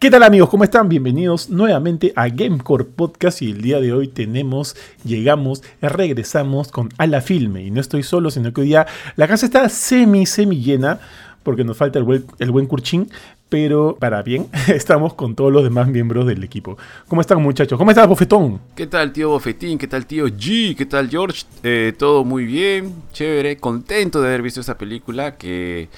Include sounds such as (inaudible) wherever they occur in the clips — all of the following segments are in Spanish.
¿Qué tal amigos? ¿Cómo están? Bienvenidos nuevamente a Gamecore Podcast y el día de hoy tenemos, llegamos, regresamos con A la Filme y no estoy solo, sino que hoy día la casa está semi, semi llena porque nos falta el buen, el buen Curchín, pero para bien, (laughs) estamos con todos los demás miembros del equipo. ¿Cómo están muchachos? ¿Cómo estás, Bofetón? ¿Qué tal, tío Bofetín? ¿Qué tal, tío G? ¿Qué tal, George? Eh, todo muy bien, chévere, contento de haber visto esa película que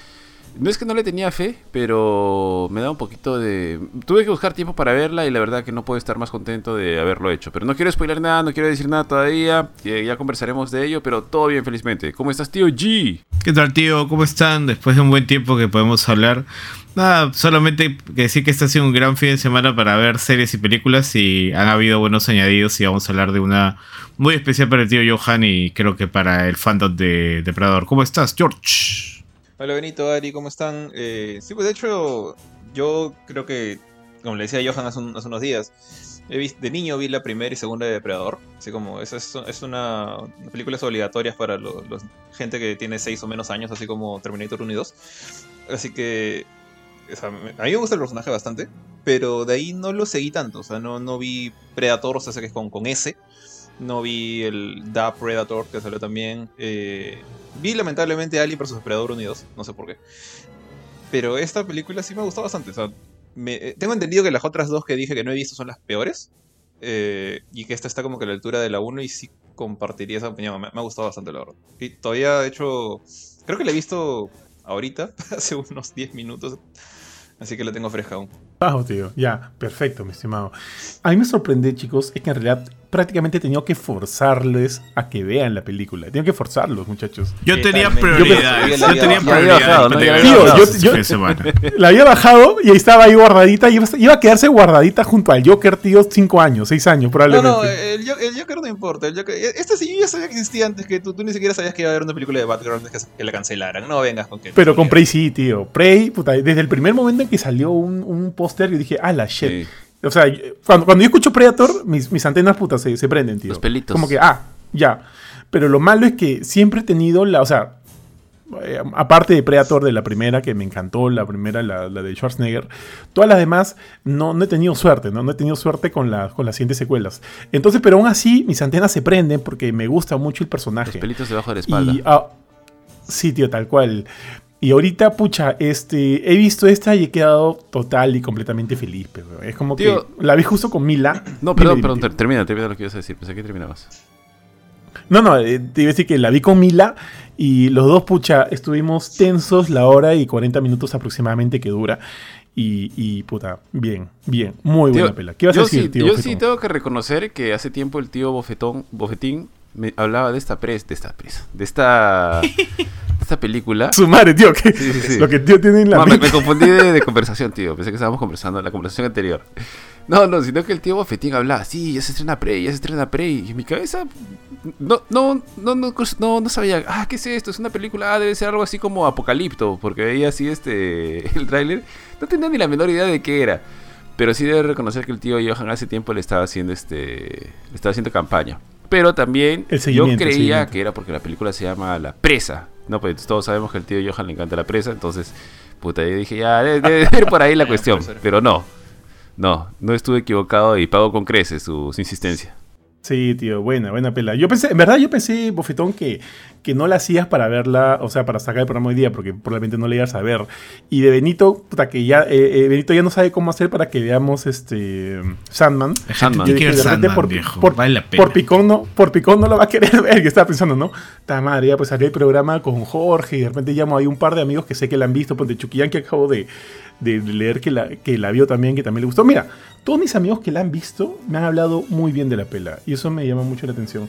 no es que no le tenía fe, pero me da un poquito de... Tuve que buscar tiempo para verla y la verdad que no puedo estar más contento de haberlo hecho. Pero no quiero spoiler nada, no quiero decir nada todavía. Ya conversaremos de ello, pero todo bien, felizmente. ¿Cómo estás, tío G? ¿Qué tal, tío? ¿Cómo están? Después de un buen tiempo que podemos hablar. Nada, solamente que decir que este ha sido un gran fin de semana para ver series y películas y han habido buenos añadidos y vamos a hablar de una muy especial para el tío Johan y creo que para el fandom de Depredador. ¿Cómo estás, George? Hola Benito, Ari, ¿cómo están? Eh, sí, pues de hecho, yo creo que, como le decía Johan hace, unos días, he visto, de niño vi la primera y segunda de Depredador. Así como, es, es una, una películas obligatorias para la gente que tiene 6 o menos años, así como Terminator 1 y 2. Así que, a mí me gusta el personaje bastante, pero de ahí no lo seguí tanto. O sea, no, no vi Predator, o sea, que es con, con S. No vi el Da Predator, que salió también. Eh, vi lamentablemente Alien vs Predator Unidos, no sé por qué. Pero esta película sí me gustado bastante. O sea, eh, tengo entendido que las otras dos que dije que no he visto son las peores. Eh, y que esta está como que a la altura de la 1 y sí compartiría esa opinión. Me, ha gustado bastante, la verdad. Y todavía, de hecho, creo que la he visto ahorita, (laughs) hace unos 10 minutos. Así que la tengo fresca aún. Bajo, tío. Ya, perfecto, mi estimado. A mí me sorprende, chicos, es que en realidad prácticamente he tenido que forzarles a que vean la película. Tengo que forzarlos, muchachos. Yo tenía prioridad. Yo, tenía prioridad. (laughs) La había bajado y ahí estaba ahí guardadita. Y iba a quedarse guardadita junto al Joker, tío, cinco años, seis años probablemente. No, no, el, Joker no importa. El Joker, este sí, yo ya sabía que existía antes que tú, tú ni siquiera sabías que iba a haber una película de Batgirl que, que la cancelaran. No vengas con que. Pero con Prey sí, tío. Prey, puta, desde el primer momento en que salió un, un póster, yo dije, ah, la shit. O sea, cuando, cuando yo escucho Predator, mis, mis antenas putas se, se, prenden, tío. Los pelitos. Como que, ah, ya. Pero lo malo es que siempre he tenido la. O sea, eh, aparte de Predator de la primera, que me encantó, la primera, la, la, de Schwarzenegger, todas las demás no, no he tenido suerte, ¿no? No he tenido suerte con, la, con las siguientes secuelas. Entonces, pero aún así, mis antenas se prenden porque me gusta mucho el personaje. Los pelitos debajo de la espalda. Y, ah, sí, tío, tal cual. Y ahorita, pucha, este, he visto esta y he quedado total y completamente feliz. Pero es como que la vi justo con Mila. No, perdón, perdón, termina, termina lo que ibas a decir. Pensé que terminabas. No, no, eh, te iba a decir que la vi con Mila y los dos, pucha, estuvimos tensos la hora y 40 minutos aproximadamente que dura. Y, y puta, bien, bien, muy buena pela. ¿Qué vas a decir, sí, tío? Yo sí tengo que reconocer que hace tiempo el tío Bofetón, Bofetín me hablaba de esta presa, de esta presa, de esta (laughs) esta película. Su madre, tío, que lo que tío tiene en la no, me, me, confundí de, (laughs) conversación, tío. Pensé que estábamos conversando en la conversación anterior. No, no, sino que el tío Bofetín hablaba, sí, ya se estrena Prey, ya se estrena Prey. Y en mi cabeza no, no, no, no, no, sabía, ah, ¿qué es esto? Es una película, ah, debe ser algo así como Apocalipto, porque veía así este (laughs) el tráiler. No tenía ni la menor idea de qué era. Pero sí debe reconocer que el tío Johan hace tiempo le estaba haciendo este. Le estaba haciendo campaña. Pero también yo creía que era porque la película se llama La Presa. No, pues todos sabemos que al tío Johan le encanta la presa, entonces, puta, yo dije, ya, debe, ir por ahí la (laughs) cuestión. Pero no, no, no estuve equivocado y pago con creces su, su insistencia. Sí, tío, buena, buena pela. Yo pensé, en verdad yo pensé, Bofetón, que, que no la hacías para verla, o sea, para sacar el programa hoy día, porque probablemente no la ibas a ver. Y de Benito, puta, que ya, eh, eh, Benito ya no sabe cómo hacer para que veamos este Sandman. Sandman, yo dije, Sandman, por, viejo, por, vale la pena. por, picón no, por picón no lo va a querer (laughs) ver, que estaba pensando, ¿no? Ta madre, ya pues salió el programa con Jorge, y de repente llamo ahí un par de amigos que sé que la han visto, pues de Chuquillán que acabo de, de leer que la, que la vio también, que también le gustó. Mira, todos mis amigos que la han visto me han hablado muy bien de la pela y eso me llama mucho la atención.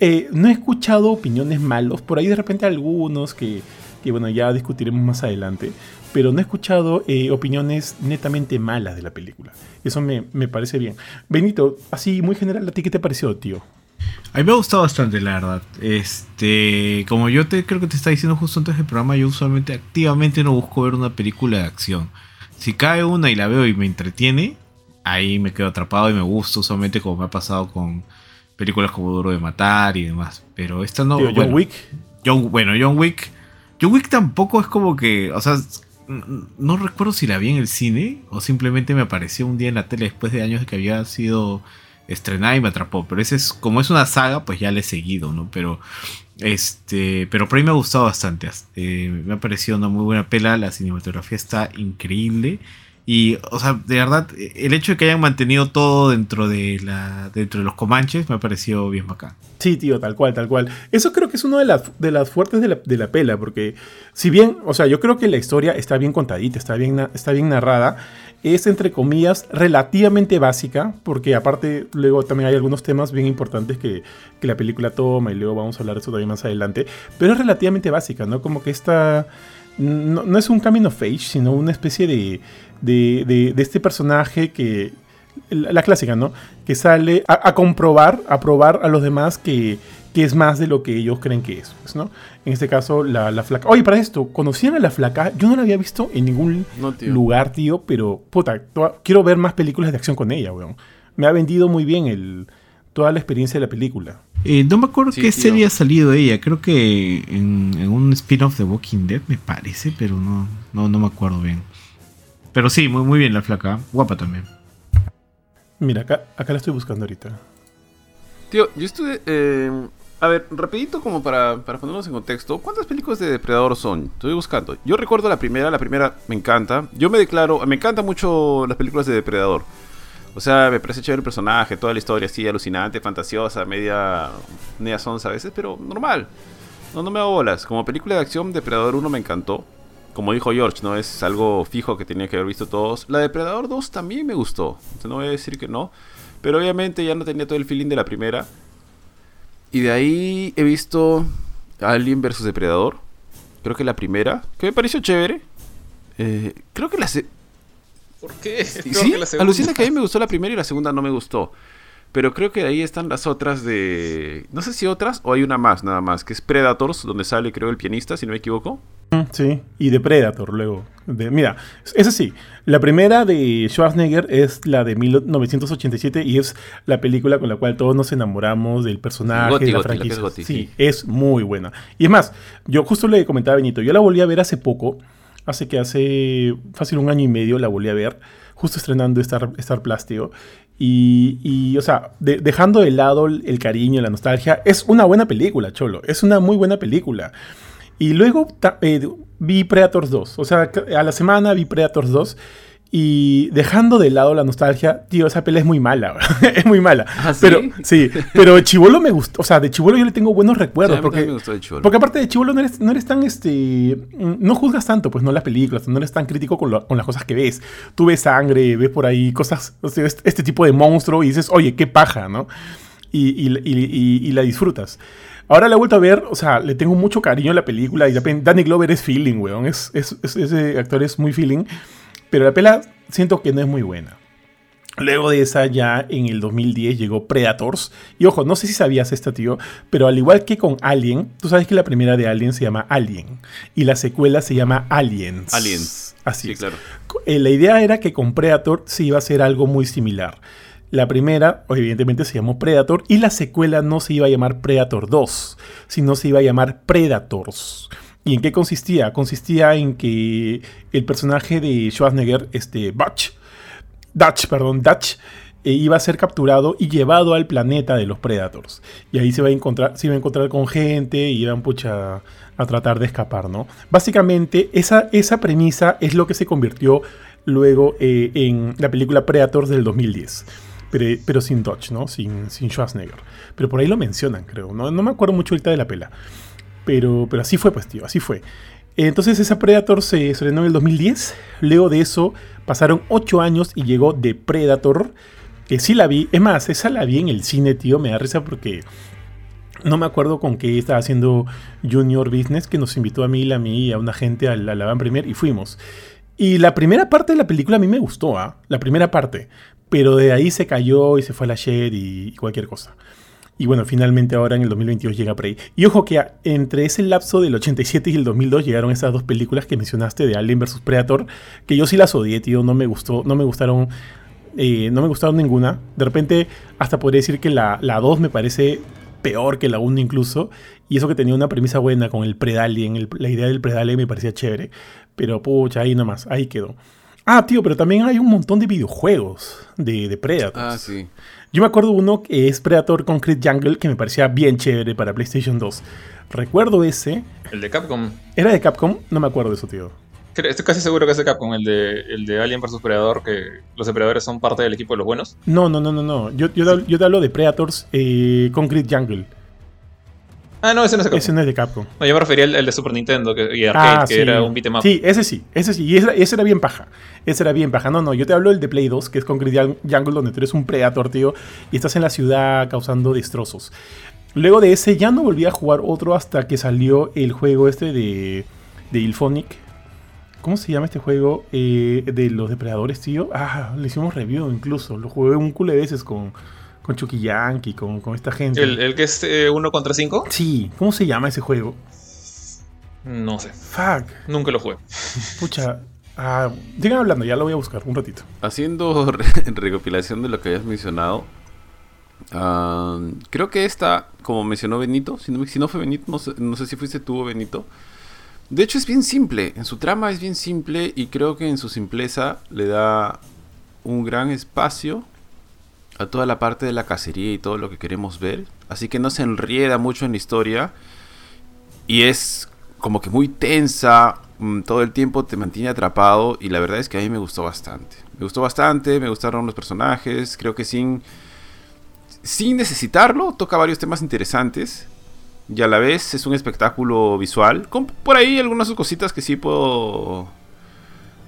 Eh, no he escuchado opiniones malos, por ahí de repente algunos que, que bueno, ya discutiremos más adelante, pero no he escuchado eh, opiniones netamente malas de la película. Eso me, me, parece bien. Benito, así muy general, ¿a ti qué te pareció, tío? A mí me ha gustado bastante, la verdad. Este, como yo te creo que te estaba diciendo justo antes del programa, yo usualmente activamente no busco ver una película de acción. Si cae una y la veo y me entretiene, ahí me quedo atrapado y me gusta usualmente como me ha pasado con películas como Duro de Matar y demás. Pero esta no... Tío, John bueno, Wick. John, bueno, John Wick... John Wick tampoco es como que... O sea, no recuerdo si la vi en el cine o simplemente me apareció un día en la tele después de años de que había sido estrenada y me atrapó. Pero ese es, como es una saga, pues ya le he seguido, ¿no? Pero este, pero por ahí me ha gustado bastante. Eh, me ha parecido una muy buena pela. La cinematografía está increíble. Y, o sea, de verdad, el hecho de que hayan mantenido todo dentro de la dentro de los comanches me ha parecido bien bacán. Sí, tío, tal cual, tal cual. Eso creo que es una de las, de las fuertes de la, de la pela, porque si bien, o sea, yo creo que la historia está bien contadita, está bien, está bien narrada, es entre comillas relativamente básica, porque aparte luego también hay algunos temas bien importantes que, que, la película toma y luego vamos a hablar de eso también más adelante, pero es relativamente básica, ¿no? Como que esta... No, no es un camino of sino una especie de, de, de, de este personaje que, la clásica, ¿no? Que sale a, a, comprobar, a probar a los demás que, que, es más de lo que ellos creen que es, pues, ¿no? En este caso, la, la, flaca. Oye, para esto, ¿conocían a la flaca? Yo no la había visto en ningún no, tío. lugar, tío, pero, puta, quiero ver más películas de acción con ella, weón. Me ha vendido muy bien el, toda la experiencia de la película. Eh, no me acuerdo sí, qué tío. serie ha salido ella. Creo que en, en un spin-off de Walking Dead, me parece, pero no, no, no me acuerdo bien. Pero sí, muy, muy bien la flaca. Guapa también. Mira, acá, acá la estoy buscando ahorita. Tío, yo estuve... Eh, a ver, rapidito como para, para ponernos en contexto. ¿Cuántas películas de Depredador son? Estoy buscando. Yo recuerdo la primera, la primera me encanta. Yo me declaro... Me encantan mucho las películas de Depredador. O sea, me parece chévere el personaje, toda la historia así alucinante, fantasiosa, media... media sonsa a veces, pero normal. No, no me hago bolas. Como película de acción, Depredador 1 me encantó como dijo George, ¿no? Es algo fijo que tenía que haber visto todos. La Depredador 2 también me gustó. No voy a decir que no. Pero obviamente ya no tenía todo el feeling de la primera. Y de ahí he visto Alien vs Depredador. Creo que la primera. Que me pareció chévere. Eh, creo que la... Se... ¿Por qué? ¿Sí? (laughs) Que la Alucina que a mí me gustó la primera y la segunda no me gustó. Pero creo que ahí están las otras de... No sé si otras o hay una más nada más. Que es Predators, donde sale creo el pianista, si no me equivoco. Sí, y de Predator luego. De, mira, es así. La primera de Schwarzenegger es la de 1987 y es la película con la cual todos nos enamoramos del personaje, Gotti, de la Gotti, franquicia. Gotti, sí, sí. es muy buena. Y es más, yo justo le comentaba a Benito, yo la volví a ver hace poco, hace que hace fácil un año y medio la volví a ver, justo estrenando Star, Star Plus, tío. Y, y, o sea, de, dejando de lado el, el cariño, la nostalgia, es una buena película, Cholo. Es una muy buena película. Y luego eh, vi Predators 2. O sea, a la semana vi Predators 2. Y dejando de lado la nostalgia, tío, esa pelea es muy mala. (laughs) es muy mala. ¿Ah, ¿sí? Pero sí, (laughs) pero Chivolo me gustó. O sea, de Chivolo yo le tengo buenos recuerdos. Sí, porque, me gustó de porque aparte de Chivolo no eres, no eres tan este. No juzgas tanto, pues no las películas, no eres tan crítico con, lo, con las cosas que ves. Tú ves sangre, ves por ahí cosas, o sea, este, este, tipo de monstruo y dices, oye, qué paja, ¿no? Y, y, y, y la disfrutas. Ahora la he vuelto a ver, o sea, le tengo mucho cariño a la película y Danny Glover es feeling, weón. Es, es, es, ese actor es muy feeling. Pero la pela siento que no es muy buena. Luego de esa ya en el 2010 llegó Predators. Y ojo, no sé si sabías esta, tío, pero al igual que con Alien, tú sabes que la primera de Alien se llama Alien y la secuela se llama Aliens. Aliens. Así sí, es. claro. Eh, la idea era que con Predator se iba a hacer algo muy similar. La primera, evidentemente, se llamó Predator y la secuela no se iba a llamar Predator 2, sino se iba a llamar Predators. ¿Y en qué consistía? Consistía en que el personaje de Schwarzenegger, este Dutch, Dutch, perdón, Dutch, eh, iba a ser capturado y llevado al planeta de los Predators. Y ahí se, a encontrar, se iba a encontrar con gente y iban pucha, a tratar de escapar, ¿no? Básicamente, esa, esa premisa es lo que se convirtió luego eh, en la película Predators del 2010 pero, sin Dodge, ¿no? Sin, sin Schwarzenegger. Pero por ahí lo mencionan, creo. No, no me acuerdo mucho ahorita de la pela. Pero, pero así fue, pues, tío, así fue. Entonces esa Predator se estrenó en el 2010. Luego de eso pasaron 8 años y llegó The Predator. Que sí la vi. Es más, esa la vi en el cine, tío. Me da risa porque no me acuerdo con qué estaba haciendo Junior Business, que nos invitó a mí, a mí y a una gente a la, Van Premier y fuimos. Y la primera parte de la película a mí me gustó, ¿ah? La primera parte. Pero de ahí se cayó y se fue a la y, y, cualquier cosa. Y bueno, finalmente ahora en el 2022 llega Prey. Y ojo que entre ese lapso del 87 y el 2002 llegaron esas dos películas que mencionaste de Alien vs Predator, que yo sí las odié, tío, no me gustó, no me gustaron, eh, no me gustaron ninguna. De repente hasta podría decir que la, la 2 me parece peor que la 1 incluso. Y eso que tenía una premisa buena con el Predalien, el- la idea del Predalien me parecía chévere. Pero pucha, ahí nomás, ahí quedó. Ah, tío, pero también hay un montón de videojuegos de, de Predators. Ah, sí. Yo me acuerdo uno que es Predator Concrete Jungle que me parecía bien chévere para PlayStation 2. Recuerdo ese. El de Capcom. ¿Era de Capcom? No me acuerdo de eso, tío. Estoy casi seguro que es de Capcom, el de, el de Alien vs Predador, que los depredadores son parte del equipo de los buenos. No, no, no, no, no. Yo, yo, te- yo te hablo de Predators eh, Concrete Jungle. Ah, no, ese no es de Capcom. Ese no es de Capcom. No, yo me refería al, al de Super Nintendo que, y Arcade, que era un beat'em up. Ah, Sí, ese sí, ese sí. Y ese, ese era bien paja. Ese era bien paja. No, no, yo te hablo del de Play 2, que es Concrete Jung- Jungle, donde tú eres un Predator, tío, y estás en la ciudad causando destrozos. Luego de ese ya no volví a jugar otro hasta que salió el juego este de, de Ilphonic. ¿Cómo se llama este juego? Eh, de los depredadores, tío. Ah, le hicimos review incluso. Lo jugué un culo de veces con, con Chucky Yankee, con, con esta gente. El, el que es eh, uno contra cinco, Sí, ¿cómo se llama ese juego? no sé. Fuck. Nunca lo jugué. Pucha. Ah, sigan hablando, ya lo voy a buscar un ratito. Haciendo re- (laughs) recopilación de lo que habías mencionado, ah, creo que esta, como mencionó Benito, si no, si no fue Benito, no sé, no sé si fuiste tú o Benito. De hecho es bien simple, en su trama es bien simple y creo que en su simpleza le da un gran espacio a toda la parte de la cacería y todo lo que queremos ver. Así que no se enrieda mucho en la historia y es como que muy tensa, mm, todo el tiempo te mantiene atrapado y la verdad es que a mí me gustó bastante. Me gustó bastante, me gustaron los personajes, creo que sin, sin necesitarlo toca varios temas interesantes y a la vez es un espectáculo visual, con por ahí algunas cositas que sí puedo...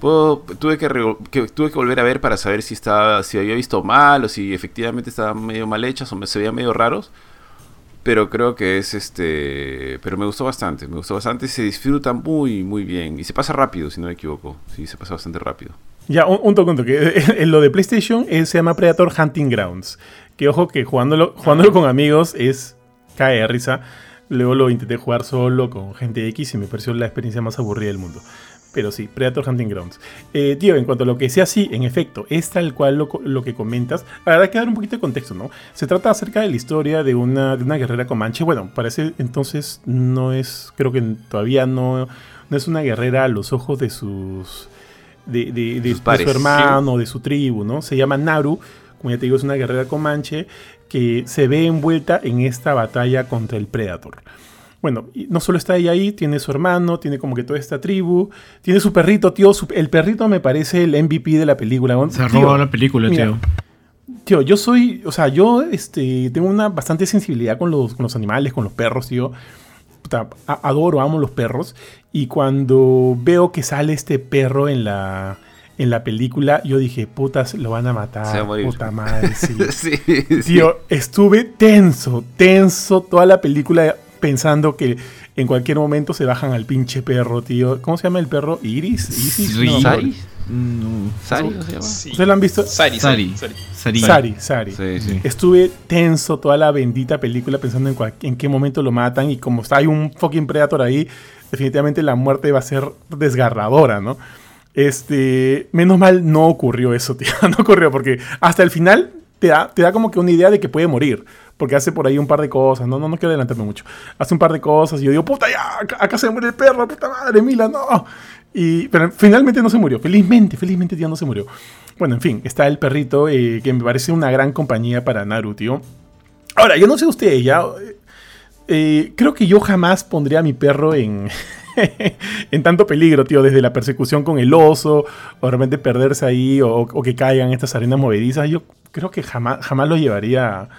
puedo- tuve, que, volver a ver para saber si, estaba, si había visto mal o si efectivamente estaban medio mal hechas o me, se veían medio raros. Pero creo que es este. Pero me gustó bastante. Me gustó bastante. Se disfruta muy, muy bien. Y se pasa rápido, si no me equivoco. Sí, se pasa bastante rápido. Ya, un, un toque, un toque. En lo de PlayStation eh, se llama Predator Hunting Grounds. Que ojo que jugándolo, jugándolo con amigos es. cae de risa. Luego lo intenté jugar solo con gente X y me pareció la experiencia más aburrida del mundo. Pero sí, Predator Hunting Grounds. Eh, tío, en cuanto a lo que sea, sí, en efecto, es tal cual lo, lo que comentas. Habrá que dar un poquito de contexto, ¿no? Se trata acerca de la historia de una, de una guerrera comanche. Bueno, parece entonces no es, creo que todavía no, no es una guerrera a los ojos de sus... De, de- de- Sus de su hermano, de su tribu, ¿no? Se llama Naru, como ya te digo, es una guerrera comanche que se ve envuelta en esta batalla contra el Predator. Bueno, no solo está ella ahí, tiene su hermano, tiene como que toda esta tribu, tiene su perrito, tío. su- el perrito me parece el MVP de la película. Se ha robado la película, mira, tío. Tío, yo soy, o sea, yo este, tengo una bastante sensibilidad con los, con los animales, con los perros, tío. Puta, a- adoro, amo los perros. Y cuando veo que sale este perro en la, en la película, yo dije, putas, lo van a matar. Se va a morir. Puta madre, sí. (laughs) sí, sí. Tío, estuve tenso, tenso toda la película pensando que en cualquier momento se bajan al pinche perro, tío. ¿Cómo se llama el perro? ¿Iris? ¿Isis? No, ¿Sari? No. ¿Sari se llama? Sí. ¿Ustedes lo han visto? Sari, Sari. Sari. Sari. Sari, Sari. Sí, sí. Estuve tenso toda la bendita película pensando en, cual- en qué momento lo matan y como está hay un fucking Predator ahí, definitivamente la muerte va a ser desgarradora, ¿no? Este, menos mal no ocurrió eso, (laughs) tío, no ocurrió porque hasta el final te da, te da como que una idea de que puede morir, porque hace por ahí un par de cosas, no, no, no quiero adelantarme mucho, hace un par de cosas y yo digo, puta, ya, acá, se muere el perro, puta madre, Mila, no. Y, pero finalmente no se murió, felizmente, felizmente tío no se murió. Bueno, en fin, está el perrito eh, que me parece una gran compañía para Naru, tío. Ahora, yo no sé usted, ya. eh, creo que yo jamás pondría a mi perro en, (laughs) en tanto peligro, tío, desde la persecución con el oso, o de repente perderse ahí, o, o que caigan estas arenas movedizas. Yo creo que jamás, jamás lo llevaría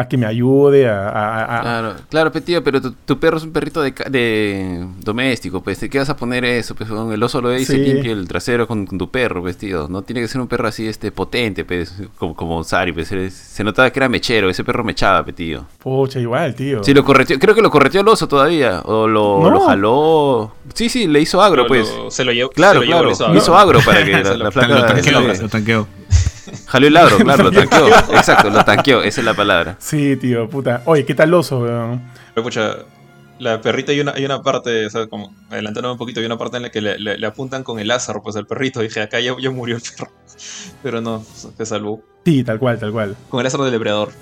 a, que me ayude, a... a- a- Claro, claro, pe, tío, pero tu, tu perro es un perrito de, ca- de doméstico, pues, ¿qué vas a poner eso? Pues, el oso lo ve y se limpia el trasero con, con tu perro, pues, tío. No tiene que ser un perro así, este, potente, pues, como, como Sari, pues, se notaba que era mechero, ese perro mechaba, pe, tío. Pocha, igual, tío. Sí, lo correteó, creo que lo correteó el oso todavía, o lo, No. lo jaló. Sí, sí, le hizo agro, pues. lo- se lo llevó. Claro, se lo llevó, claro, lo hizo hizo, agro. agro para (laughs) que la, la Lo tanqueó, lo tanqueó. Jaló el agro, (laughs) claro, lo tanqueó. Exacto, lo tanqueó, esa es la palabra. Sí, tío, puta. Oye, ¿qué tal oso, weón? Pero, pucha, la perrita hay una, hay una parte, o sea, como adelantándome un poquito, hay una parte en la que le, le- le apuntan con el láser, pues al perrito. Dije, acá ya, ya murió el perro. (laughs) Pero no, se salvó. Sí, tal cual, tal cual. Con el láser del depredador.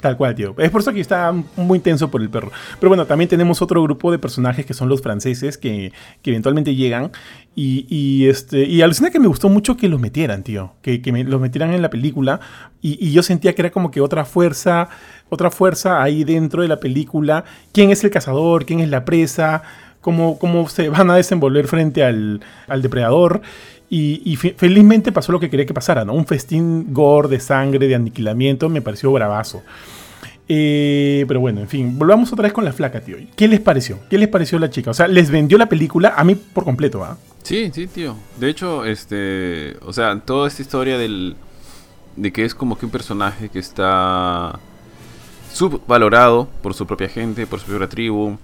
Tal cual, tío. Es por eso que está muy intenso por el perro. Pero bueno, también tenemos otro grupo de personajes que son los franceses que, que eventualmente llegan. Y, y, este, y alucina que me gustó mucho que los metieran, tío. Que, que me, los metieran en la película. Y, y, yo sentía que era como que otra fuerza, otra fuerza ahí dentro de la película. ¿Quién es el cazador? ¿Quién es la presa? ¿Cómo, cómo se van a desenvolver frente al, al depredador? Y, felizmente pasó lo que quería que pasara, ¿no? Un festín gore de sangre, de aniquilamiento, me pareció bravazo. Eh, pero bueno, en fin, volvamos otra vez con la flaca, tío. ¿Qué les pareció? ¿Qué les pareció la chica? O sea, ¿les vendió la película? A mí por completo, ¿ah? Sí, sí, tío. De hecho, este. O sea, toda esta historia del. de que es como que un personaje que está. subvalorado por su propia gente, por su propia tribu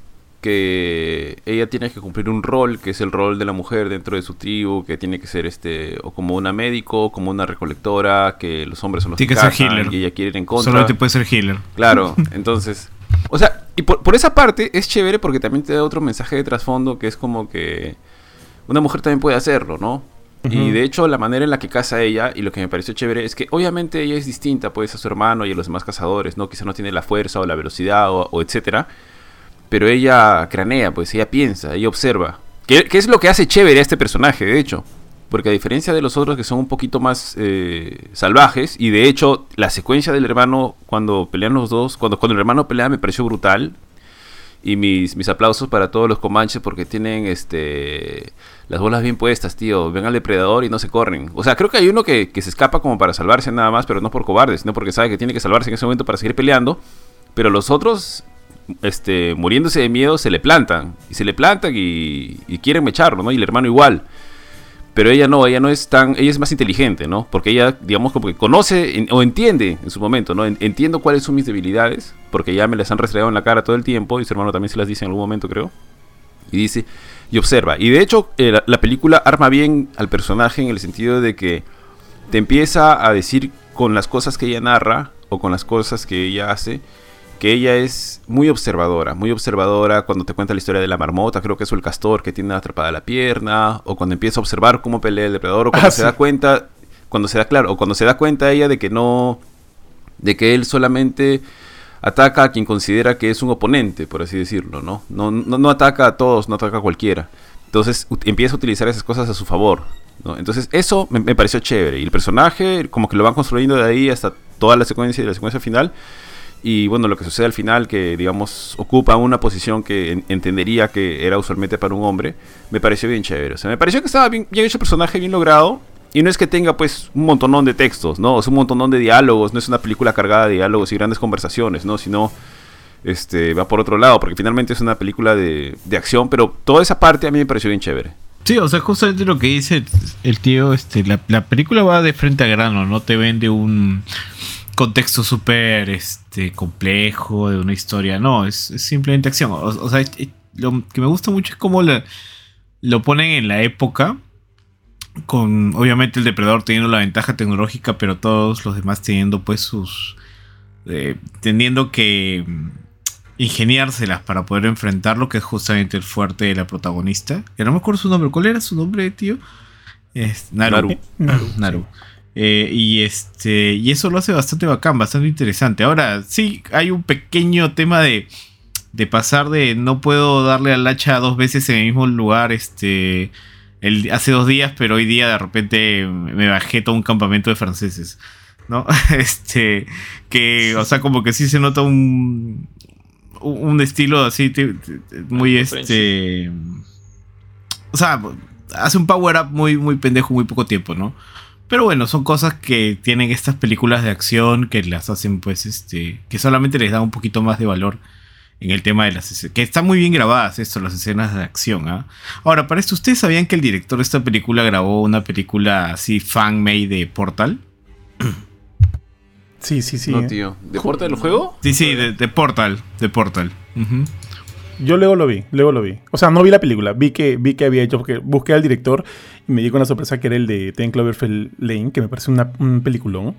que ella tiene que cumplir un rol, que es el rol de la mujer dentro de su tribu, que tiene que ser este o como una médico, o como una recolectora, que los hombres son los tiene que, que ser healer. y ella quiere ir en contra. Solamente puede ser healer. Claro, (laughs) entonces, o sea, y por, por, esa parte es chévere porque también te da otro mensaje de trasfondo que es como que una mujer también puede hacerlo, ¿no? Y de hecho, la manera en la que caza ella, y lo que me pareció chévere, es que obviamente ella es distinta, pues, a su hermano y a los demás cazadores, ¿no? Quizá no tiene la fuerza o la velocidad o, o etcétera pero ella cranea, pues ella piensa, ella observa. ¿Qué, ¿Qué, es lo que hace chévere a este personaje, de hecho? Porque a diferencia de los otros que son un poquito más eh, salvajes, y de hecho la secuencia del hermano cuando pelean los dos, cuando, cuando el hermano pelea me pareció brutal. Y mis, mis aplausos para todos los comanches porque tienen este las bolas bien puestas, tío. Ven al depredador y no se corren. O sea, creo que hay uno que, que se escapa como para salvarse nada más, pero no por cobarde, sino porque sabe que tiene que salvarse en ese momento para seguir peleando. Pero los otros este, muriéndose de miedo, se le plantan. Y se le plantan y, y, quieren mecharlo, ¿no? Y el hermano igual. Pero ella no, ella no es tan, ella es más inteligente, ¿no? Porque ella, digamos, como que conoce o entiende en su momento, ¿no? Entiendo cuáles son mis debilidades, porque ya me las han restregado en la cara todo el tiempo, y su hermano también se las dice en algún momento, creo. Y dice, y observa. Y de hecho, eh, la, la película arma bien al personaje en el sentido de que te empieza a decir con las cosas que ella narra, o con las cosas que ella hace, que ella es muy observadora, muy observadora cuando te cuenta la historia de la marmota, creo que es el castor que tiene atrapada la pierna, o cuando empieza a observar cómo pelea el depredador, o cuando ah, se sí. da cuenta, cuando se da claro, o cuando se da cuenta ella de que no, de que él solamente ataca a quien considera que es un oponente, por así decirlo, ¿no? No, no, no ataca a todos, no ataca a cualquiera. Entonces empieza a utilizar esas cosas a su favor. ¿no? Entonces eso me, me pareció chévere. Y el personaje, como que lo van construyendo de ahí hasta toda la secuencia y la secuencia final y bueno, lo que sucede al final, que digamos ocupa una posición que en entendería que era usualmente para un hombre, me pareció bien chévere. O sea, me pareció que estaba bien, bien hecho el personaje, bien logrado. Y no es que tenga pues un montonón de textos, ¿no? Es un montonón de diálogos, no es una película cargada de diálogos y grandes conversaciones, ¿no? Sino este, va por otro lado, porque finalmente es una película de, de acción, pero toda esa parte a mí me pareció bien chévere. Sí, o sea, justamente lo que dice el tío, este, la película va de frente a grano, no te vende un contexto súper este, complejo de una historia. No, es, es simplemente acción. O, o, sea, lo que me gusta mucho es cómo le, lo ponen en la época. Con obviamente el depredador teniendo la ventaja tecnológica, pero todos los demás teniendo pues sus. Eh, teniendo que ingeniárselas para poder enfrentarlo, que es justamente el fuerte de la protagonista. Ya no me acuerdo su nombre. ¿Cuál era su nombre, tío? Es Naru. Naru. Naru. Naru. Sí. Eh, y este y eso lo hace bastante bacán, bastante interesante. Ahora, sí, hay un pequeño tema de, de pasar de no puedo darle al hacha dos veces en el mismo lugar este el, hace dos días, pero hoy día de repente me bajé todo un campamento de franceses. ¿No? (laughs) Este. Que. O sea, como que sí se nota un. Un estilo así. Muy este. O sea, hace un power up muy, muy pendejo, muy poco tiempo, ¿no? Pero bueno, son cosas que tienen estas películas de acción que las hacen, pues, este, que solamente les da un poquito más de valor en el tema de las escenas. Que están muy bien grabadas esto, las escenas de acción. ¿eh? Ahora, para esto, ¿ustedes sabían que el director de esta película grabó una película así fan-made de Portal? Sí, sí, sí. No, tío. ¿De Portal el juego? Sí, sí, de, de Portal. De Portal. Uh -huh. Yo luego lo vi, luego lo vi. O sea, no vi la película, vi que, vi que había hecho, porque busqué al director y me llegó una sorpresa que era el de Ten Cloverfield Lane, que me parece una, un peliculón.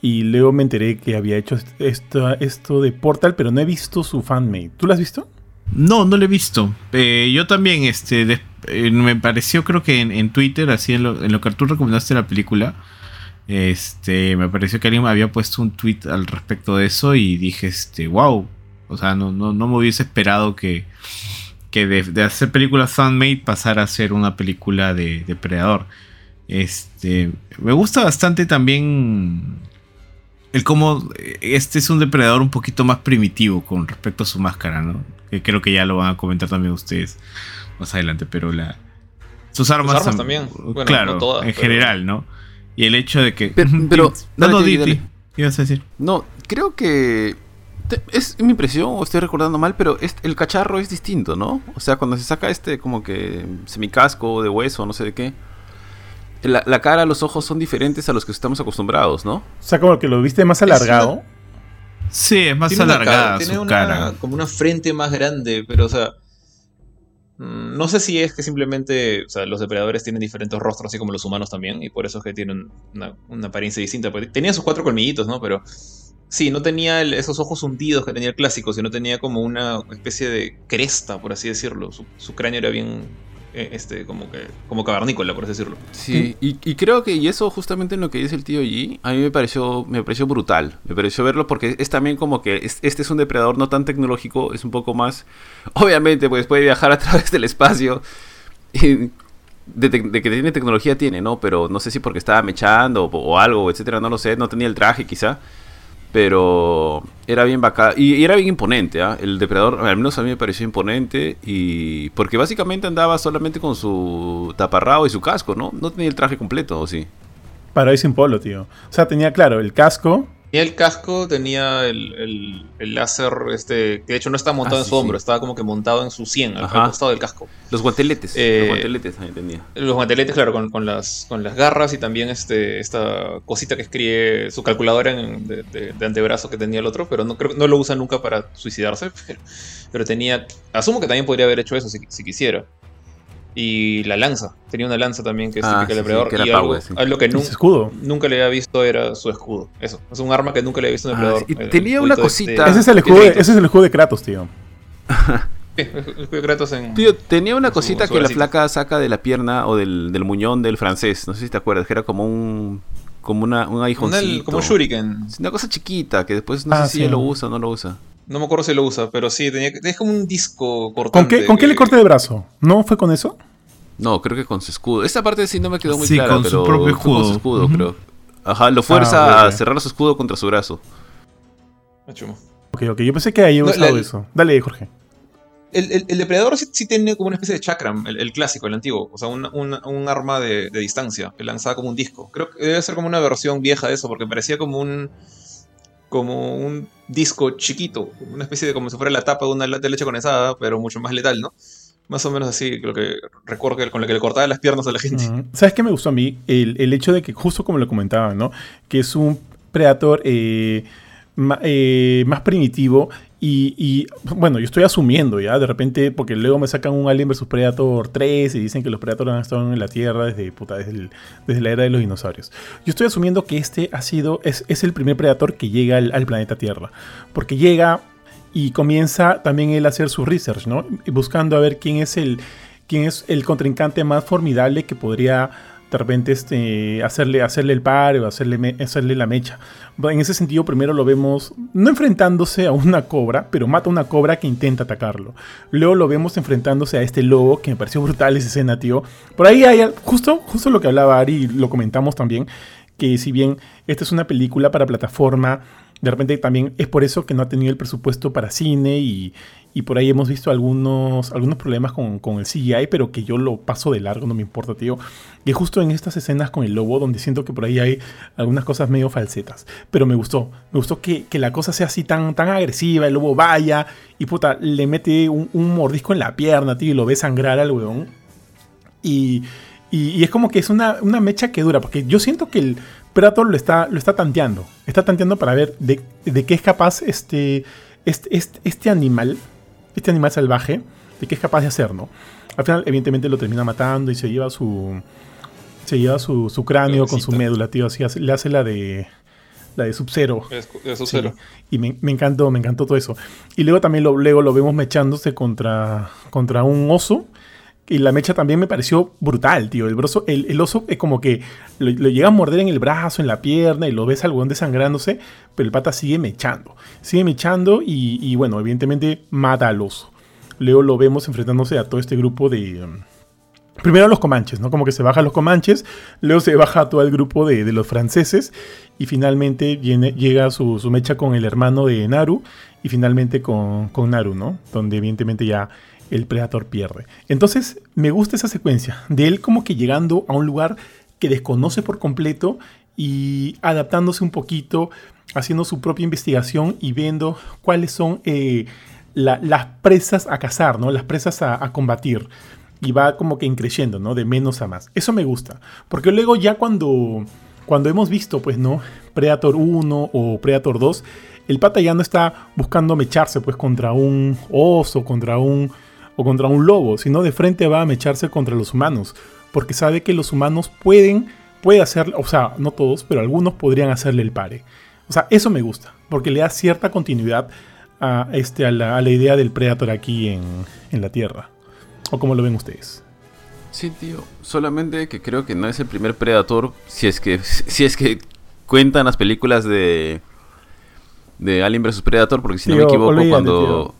Y luego me enteré que había hecho esto, de Portal, pero no he visto su fanmade. ¿Tú lo has visto? No, no lo he visto. Eh, yo también, este, eh, me pareció creo que en, Twitter, así en lo, en lo, que tú recomendaste la película, Este, me pareció que alguien había puesto un tweet al respecto de eso y dije, este, wow. O sea, no, no, no me hubiese esperado que, que de, hacer películas fan-made pasara a ser una película de depredador. Este, me gusta bastante también el cómo este es un depredador un poquito más primitivo con respecto a su máscara, ¿no? Que creo que ya lo van a comentar también ustedes más adelante, pero la sus armas, también, claro, en general, ¿no? Y el hecho de que pero, (laughs) pero no, no, ¿qué ibas a decir? No, creo que es mi impresión o estoy recordando mal, pero el cacharro es distinto, ¿no? O sea, cuando se saca este como que semicasco de hueso, no sé de qué, la, cara, los ojos son diferentes a los que estamos acostumbrados, ¿no? O sea, como que lo viste más alargado. Sí, es más alargada tiene su una, cara. Como una frente más grande, pero o sea... Mm, no sé si es que simplemente o sea, los depredadores tienen diferentes rostros, así como los humanos también, y por eso es que tienen una, apariencia distinta. Tenía sus cuatro colmillitos, ¿no? Pero sí, no tenía esos ojos hundidos que tenía el clásico, sino tenía como una especie de cresta, por así decirlo. su cráneo era bien, eh, este, como que, como cavernícola, por así decirlo. Sí, y, creo que, y eso justamente en lo que dice el tío G, a mí me pareció, me pareció brutal. Me pareció verlo porque es también como que este es un depredador no tan tecnológico, es un poco más. Obviamente, pues puede viajar a (laughs) través del espacio. de, que tiene tecnología tiene, ¿no? Pero no sé si porque estaba mechando o, o algo, etcétera, no lo sé, no tenía el traje quizá. Pero era bien bacán. Y, era bien imponente, ¿ah? El depredador, al menos a mí me pareció imponente. Y. Porque básicamente andaba solamente con su taparrao y su casco, ¿no? No tenía el traje completo, ¿o sí? Para sin polo, tío. O sea, tenía, claro, el casco, Tenía el casco, tenía el, el, láser, este, que de hecho no estaba montado ah, en su hombro, estaba como que montado en su 100, al, costado del casco. Los guanteletes, eh, los guanteletes también tenía. Los guanteletes, claro, con, con, las, con las garras y también este, esta cosita que escribe su calculadora de, de, antebrazo que tenía el otro, pero no, creo, no lo usa nunca para suicidarse. (laughs) Pero, tenía, asumo que también podría haber hecho eso si, si quisiera y la lanza. Tenía una lanza también que es ah, depredador. y algo, que nunca, escudo? nunca le había visto era su escudo. Eso. Es un arma que nunca le había visto en ah, depredador. tenía una cosita. ese, es el escudo de, ese es el escudo de Kratos, tío. (laughs) el escudo de Kratos en. Tío, tenía una cosita que la flaca saca de la pierna o del, del, muñón del francés. No sé si te acuerdas, que era como un. Como una, un aguijoncito. como shuriken. Una cosa chiquita que después no sé ah, si lo usa o no lo usa. No me acuerdo si lo usa, pero sí, tenía, es como un disco cortante. ¿Con qué, ¿con qué le corte de brazo? ¿No fue con eso? No, creo que con su escudo. Esta parte sí no me quedó muy sí, clara, con su propio escudo. Con su escudo, creo. Ajá, lo fuerza ah, a cerrar su escudo contra su brazo. Ok, ok, yo pensé que ahí no, usado eso. Dale, Jorge. El, el, depredador sí, tiene como una especie de chakram, el, clásico, el antiguo. O sea, un, un, arma de, de, distancia que lanzaba como un disco. Creo que debe ser como una versión vieja de eso, porque parecía como un. Como un disco chiquito. Una especie de como si fuera la tapa de una de leche condensada, pero mucho más letal, ¿no? Más o menos así, lo que recuerdo con lo que le cortaba las piernas a la gente. ¿Sabes qué me gustó a mí? El, hecho de que, justo como lo comentaban, ¿no? Que es un Predator eh, eh, más primitivo y, bueno, yo estoy asumiendo ya, de repente, porque luego me sacan un Alien vs Predator 3 y dicen que los Predators han estado en la Tierra desde, desde, la era de los dinosaurios. Yo estoy asumiendo que este ha sido, es, el primer Predator que llega al, al planeta Tierra. Porque llega y comienza también él a hacer su research, ¿no? Buscando a ver quién es el, quién es el contrincante más formidable que podría de repente este, hacerle, hacerle el par o hacerle, hacerle la mecha. En ese sentido, primero lo vemos no enfrentándose a una cobra, pero mata a una cobra que intenta atacarlo. Luego lo vemos enfrentándose a este lobo, que me pareció brutal esa escena, tío. Por ahí hay justo, justo lo que hablaba Ari, y lo comentamos también, que si bien esta es una película para plataforma, de repente también es por eso que no ha tenido el presupuesto para cine y, por ahí hemos visto algunos, algunos problemas con, el CGI, pero que yo lo paso de largo, no me importa, tío. Y justo en estas escenas con el lobo, donde siento que por ahí hay algunas cosas medio falsetas. Pero me gustó, me gustó que, la cosa sea así tan, tan agresiva, el lobo vaya y puta, le mete un, mordisco en la pierna, tío, y lo ve sangrar al weón. Y, y, es como que es una, una mecha que dura, porque yo siento que el Predator lo está, lo está tanteando. Está tanteando para ver de, qué es capaz este, este, este, este, animal, este animal salvaje, de qué es capaz de hacer, ¿no? Al final, evidentemente, lo termina matando y se lleva su. Se lleva su, cráneo con su médula, tío. Así le hace la de. La de Sub-Zero. Y me, encantó, me encantó todo eso. Y luego también lo, luego lo vemos mechándose contra, contra un oso y la mecha también me pareció brutal, tío. El, el, oso es como que lo, llega a morder en el brazo, en la pierna, y lo ves al desangrándose, pero el pata sigue mechando. Sigue mechando y, bueno, evidentemente mata al oso. Luego lo vemos enfrentándose a todo este grupo de... Um, primero a los comanches, ¿no? Como que se baja los comanches, luego se baja todo el grupo de, los franceses y finalmente llega su, su, mecha con el hermano de Naru y finalmente con, con Naru, ¿no? Donde evidentemente ya el Predator pierde. Entonces me gusta esa secuencia de él como que llegando a un lugar que desconoce por completo y adaptándose un poquito, haciendo su propia investigación y viendo cuáles son eh, las presas a cazar, ¿no? Las presas a, combatir. Y va como que increciendo, ¿no? De menos a más. Eso me gusta. Porque luego ya cuando, cuando hemos visto, pues, ¿no? Predator 1 o Predator 2, el pata ya no está buscando mecharse, pues, contra un oso, contra un, o contra un lobo, sino de frente va a mecharse contra los humanos. Porque sabe que los humanos pueden, puede hacer, o sea, no todos, pero algunos podrían hacerle el pare. O sea, eso me gusta, porque le da cierta continuidad a, este, a, la, idea del Predator aquí en, la Tierra. ¿O cómo lo ven ustedes? Sí, tío. Solamente que creo que no es el primer Predator. Si es que, si es que cuentan las películas de. de Alien vs Predator. Porque si no me equivoco, cuando.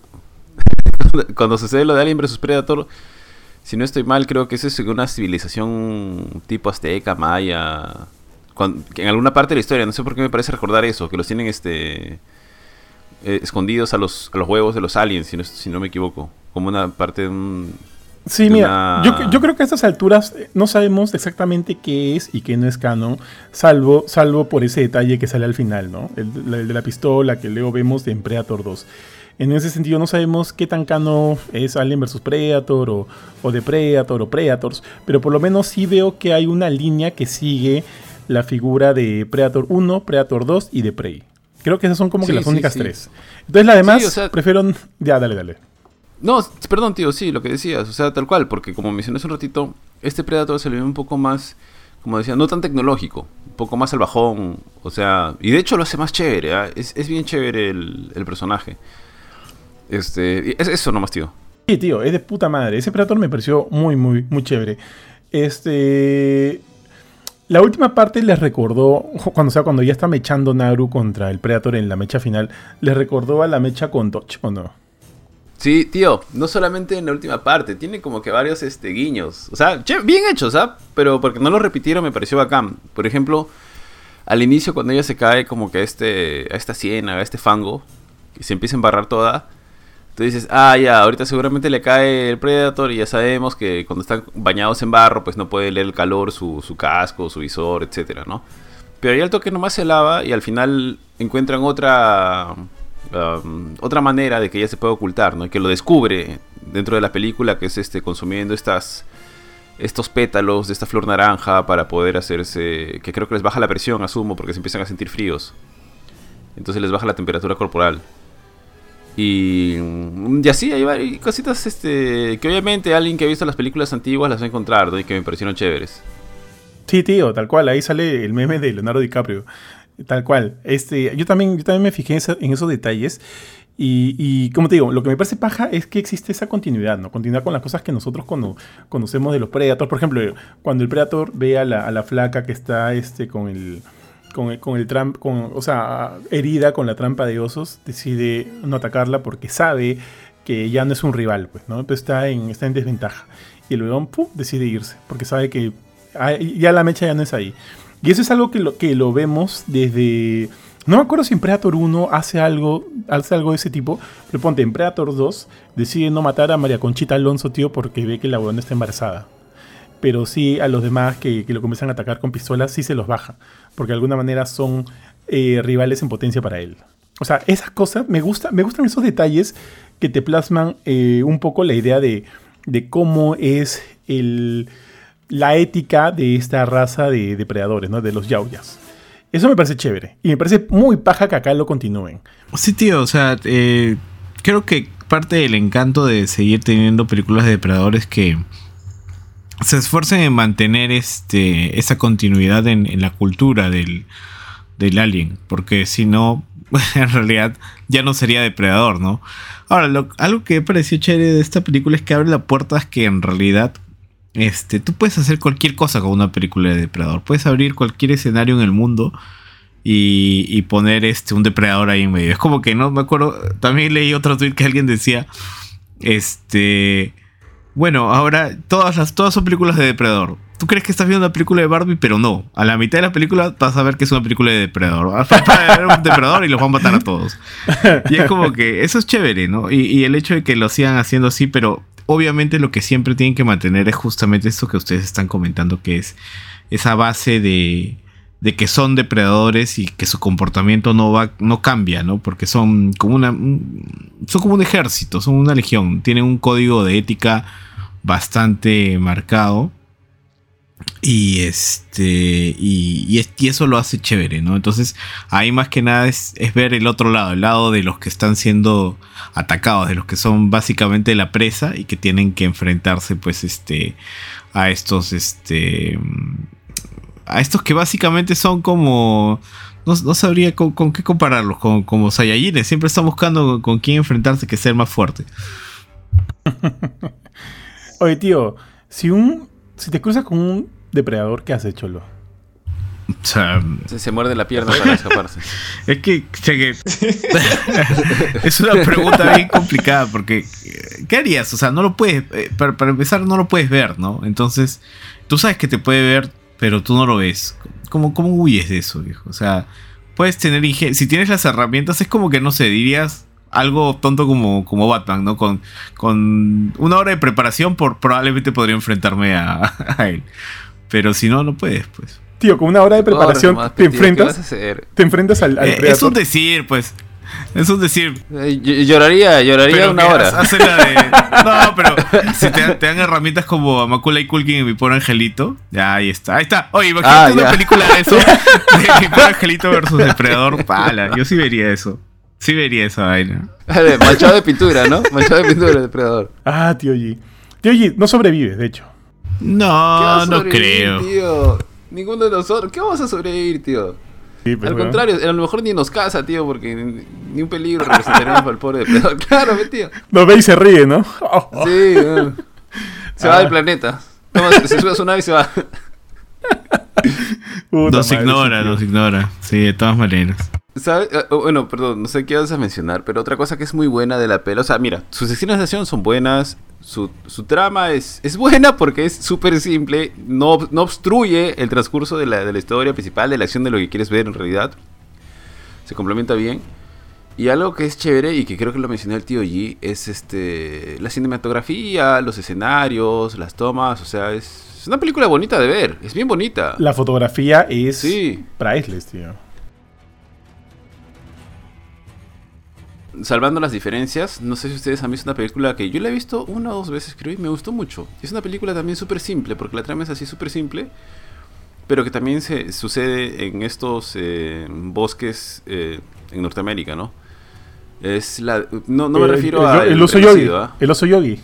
(laughs) cuando sucede lo de Alien vs Predator. Si no estoy mal, creo que eso es una civilización tipo azteca, maya. en alguna parte de la historia, no sé por qué me parece recordar eso, que los tienen este eh, escondidos a los, a los huevos de los aliens, si no, si no me equivoco. Como una parte de un... Sí, mira, yo, creo que a estas alturas eh, no sabemos exactamente qué es y qué no es canon, salvo, salvo por ese detalle que sale al final, ¿no? El, de la pistola que luego vemos de Predator 2. En ese sentido no sabemos qué tan canon es Alien vs Predator o, o de Predator o Predators, pero por lo menos sí veo que hay una línea que sigue la figura de Predator 1, Predator 2 y de Prey. Creo que esas son como que las únicas tres. Entonces, la demás, prefiero. Ya, dale, dale. No, perdón, tío, sí, lo que decías, o sea, tal cual, porque como mencioné hace un ratito, este Predator se le ve un poco más, como decía, no tan tecnológico, un poco más al bajón, o sea, y de hecho lo hace más chévere, ¿ah? es, es, bien chévere el, el personaje. Este, es eso nomás, tío. Sí, tío, es de puta madre. Ese Predator me pareció muy, muy, muy chévere. Este. La última parte les recordó, cuando, sea, cuando ya está mechando Naru contra el Predator en la mecha final, les recordó a la mecha con Dodge, ¿o no? Sí, tío, no solamente en la última parte, tiene como que varios este, guiños. O sea, bien hechos, ¿ah? Pero porque no lo repitieron me pareció bacán. Por ejemplo, al inicio cuando ella se cae como que a, este, a esta siena, a este fango, y se empieza a embarrar toda, Tú dices, ah, ya, ahorita seguramente le cae el Predator y ya sabemos que cuando están bañados en barro, pues no puede leer el calor su, su casco, su visor, etcétera, ¿no? Pero ahí al toque nomás se lava y al final encuentran otra otra manera de que ella se puede ocultar, ¿no? Y que lo descubre dentro de la película, que es este consumiendo estas estos pétalos de esta flor naranja para poder hacerse, que creo que les baja la presión, asumo, porque se empiezan a sentir fríos. Entonces les baja la temperatura corporal. Y, y así hay, cositas este, que obviamente alguien que ha visto las películas antiguas las va a encontrar y que me parecieron chéveres. Sí, tío, tal cual. Ahí sale el meme de Leonardo DiCaprio. Tal cual. Este, yo, también, yo también me fijé en, esos detalles. Y, como te digo, lo que me parece paja es que existe esa continuidad, ¿no? Continuidad con las cosas que nosotros conocemos de los Predators. Por ejemplo, cuando el Predator ve a la, a la flaca que está este, con el con, con el tramp, con, o sea, herida con la trampa de osos, decide no atacarla porque sabe que ya no es un rival, pues, ¿no? Entonces está en, está en desventaja. Y el león decide irse, porque sabe que ya la mecha ya no es ahí. Y eso es algo que lo, que lo vemos desde... No me acuerdo si en Predator 1 hace algo, hace algo de ese tipo, pero ponte, en Predator 2 decide no matar a María Conchita Alonso, tío, porque ve que la weón está embarazada pero sí a los demás que, lo comienzan a atacar con pistolas, sí se los baja, porque de alguna manera son eh, rivales en potencia para él. O sea, esas cosas, me, gusta, me gustan esos detalles que te plasman eh, un poco la idea de, cómo es el, la ética de esta raza de depredadores, ¿no? De los yauyas. Eso me parece chévere. Y me parece muy paja que acá lo continúen. Sí, tío, o sea, eh, creo que parte del encanto de seguir teniendo películas de depredadores que se esfuercen en mantener este, esa continuidad en, la cultura del, alien, porque si no, (laughs) en realidad ya no sería depredador, ¿no? Ahora, lo- algo que me pareció chévere de esta película es que abre la puerta a que en realidad este, tú puedes hacer cualquier cosa con una película de depredador. Puedes abrir cualquier escenario en el mundo y, y poner este, un depredador ahí en medio. Es como que no me acuerdo. También leí otro tweet que alguien decía. Este. Bueno, ahora todas las todas son películas de depredador. Tú crees que estás viendo una película de Barbie, pero no. A la mitad de la película vas a ver que es una película de depredador. Ver un depredador y los van a matar a todos. Y es como que eso es chévere, ¿no? Y, y el hecho de que lo sigan haciendo así, pero obviamente lo que siempre tienen que mantener es justamente esto que ustedes están comentando, que es esa base de, de que son depredadores y que su comportamiento no va, no cambia, ¿no? Porque son como una, un- son como un ejército, son una legión, tienen un código de ética bastante marcado. Y este. Y, y es- y eso lo hace chévere, ¿no? Entonces, ahí más que nada es, es ver el otro lado, el lado de los que están siendo atacados, de los que son básicamente la presa y que tienen que enfrentarse, pues, este. a estos. Este. A estos que básicamente son como. No, no sabría con, con qué compararlos, con, como Saiyajines. Siempre están buscando con, con quién enfrentarse que ser más fuerte. (laughs) Oye, tío, si un. Si te cruzas con un depredador, ¿qué has hecho, lo? O sea, Se, se muerde la pierna (laughs) para escaparse. Es que, (laughs) es una pregunta bien complicada porque ¿qué harías? O sea, no lo puedes, eh, para, para empezar no lo puedes ver, ¿no? Entonces, tú sabes que te puede ver, pero tú no lo ves. ¿Cómo, cómo huyes de eso, viejo? O sea, puedes tener inge- si tienes las herramientas es como que no sé, dirías algo tonto como, como Batman, ¿no? Con, con una hora de preparación por, probablemente podría enfrentarme a, (laughs) a él. Pero si no, no puedes, pues. Tío, con una hora de preparación nomás, te tío, ¿Qué vas a enfrentas, hacer? te enfrentas al, al Eh, es un decir, pues. Es un decir. Eh, ll- Lloraría, lloraría Pero una hora. ha- hace la de- No, pero si te, dan- te dan herramientas como a Macaulay Culkin y mi pobre angelito, ya ahí está. Ahí está. Oye, imagínate Ah, una película de eso. (laughs) De mi pobre angelito versus depredador. Pala. Yo sí vería eso. Sí vería esa vaina. Manchado de pintura, ¿no? Manchado de pintura, depredador. Ah, tío G. Tío G, no sobrevives, de hecho. ¿Qué No, no creo. tío? Ninguno de nosotros. ¿Qué vamos a sobrevivir, tío? Sí, pues, Al contrario, a lo mejor ni nos casa, tío, porque ni, un peligro representaríamos para el pobre depredador. (laughs) Claro, ve, tío. Nos ve y se ríe, ¿no? Oh, oh. Sí, se va Ah. del planeta. Toma, se, se sube a su nave y se va. Puta Nos madre, ignora, tío. nos ignora. Sí, de todas maneras. ¿Sabes? Ah, oh, Bueno, perdón, no sé qué vas a mencionar, pero otra cosa que es muy buena de la peli, o sea, mira, sus escenas de acción son buenas, su, su trama es, es buena porque es súper simple, no, no obstruye el transcurso de la, de la historia principal, de la acción de lo que quieres ver en realidad, se complementa bien. Y algo que es chévere y que creo que lo mencionó el tío G es este la cinematografía, los escenarios, las tomas, o sea, es, es una película bonita de ver, es bien bonita. La fotografía es Sí. priceless, tío. Salvando las diferencias, no sé si ustedes han visto una película que yo la he visto una o dos veces, creo, y me gustó mucho. Es una película también súper simple, porque la trama es así súper simple, pero que también se sucede en estos eh, bosques eh, en Norteamérica, ¿no? Es la... No, no me El- refiero el, a... el oso yogi. El oso yogi.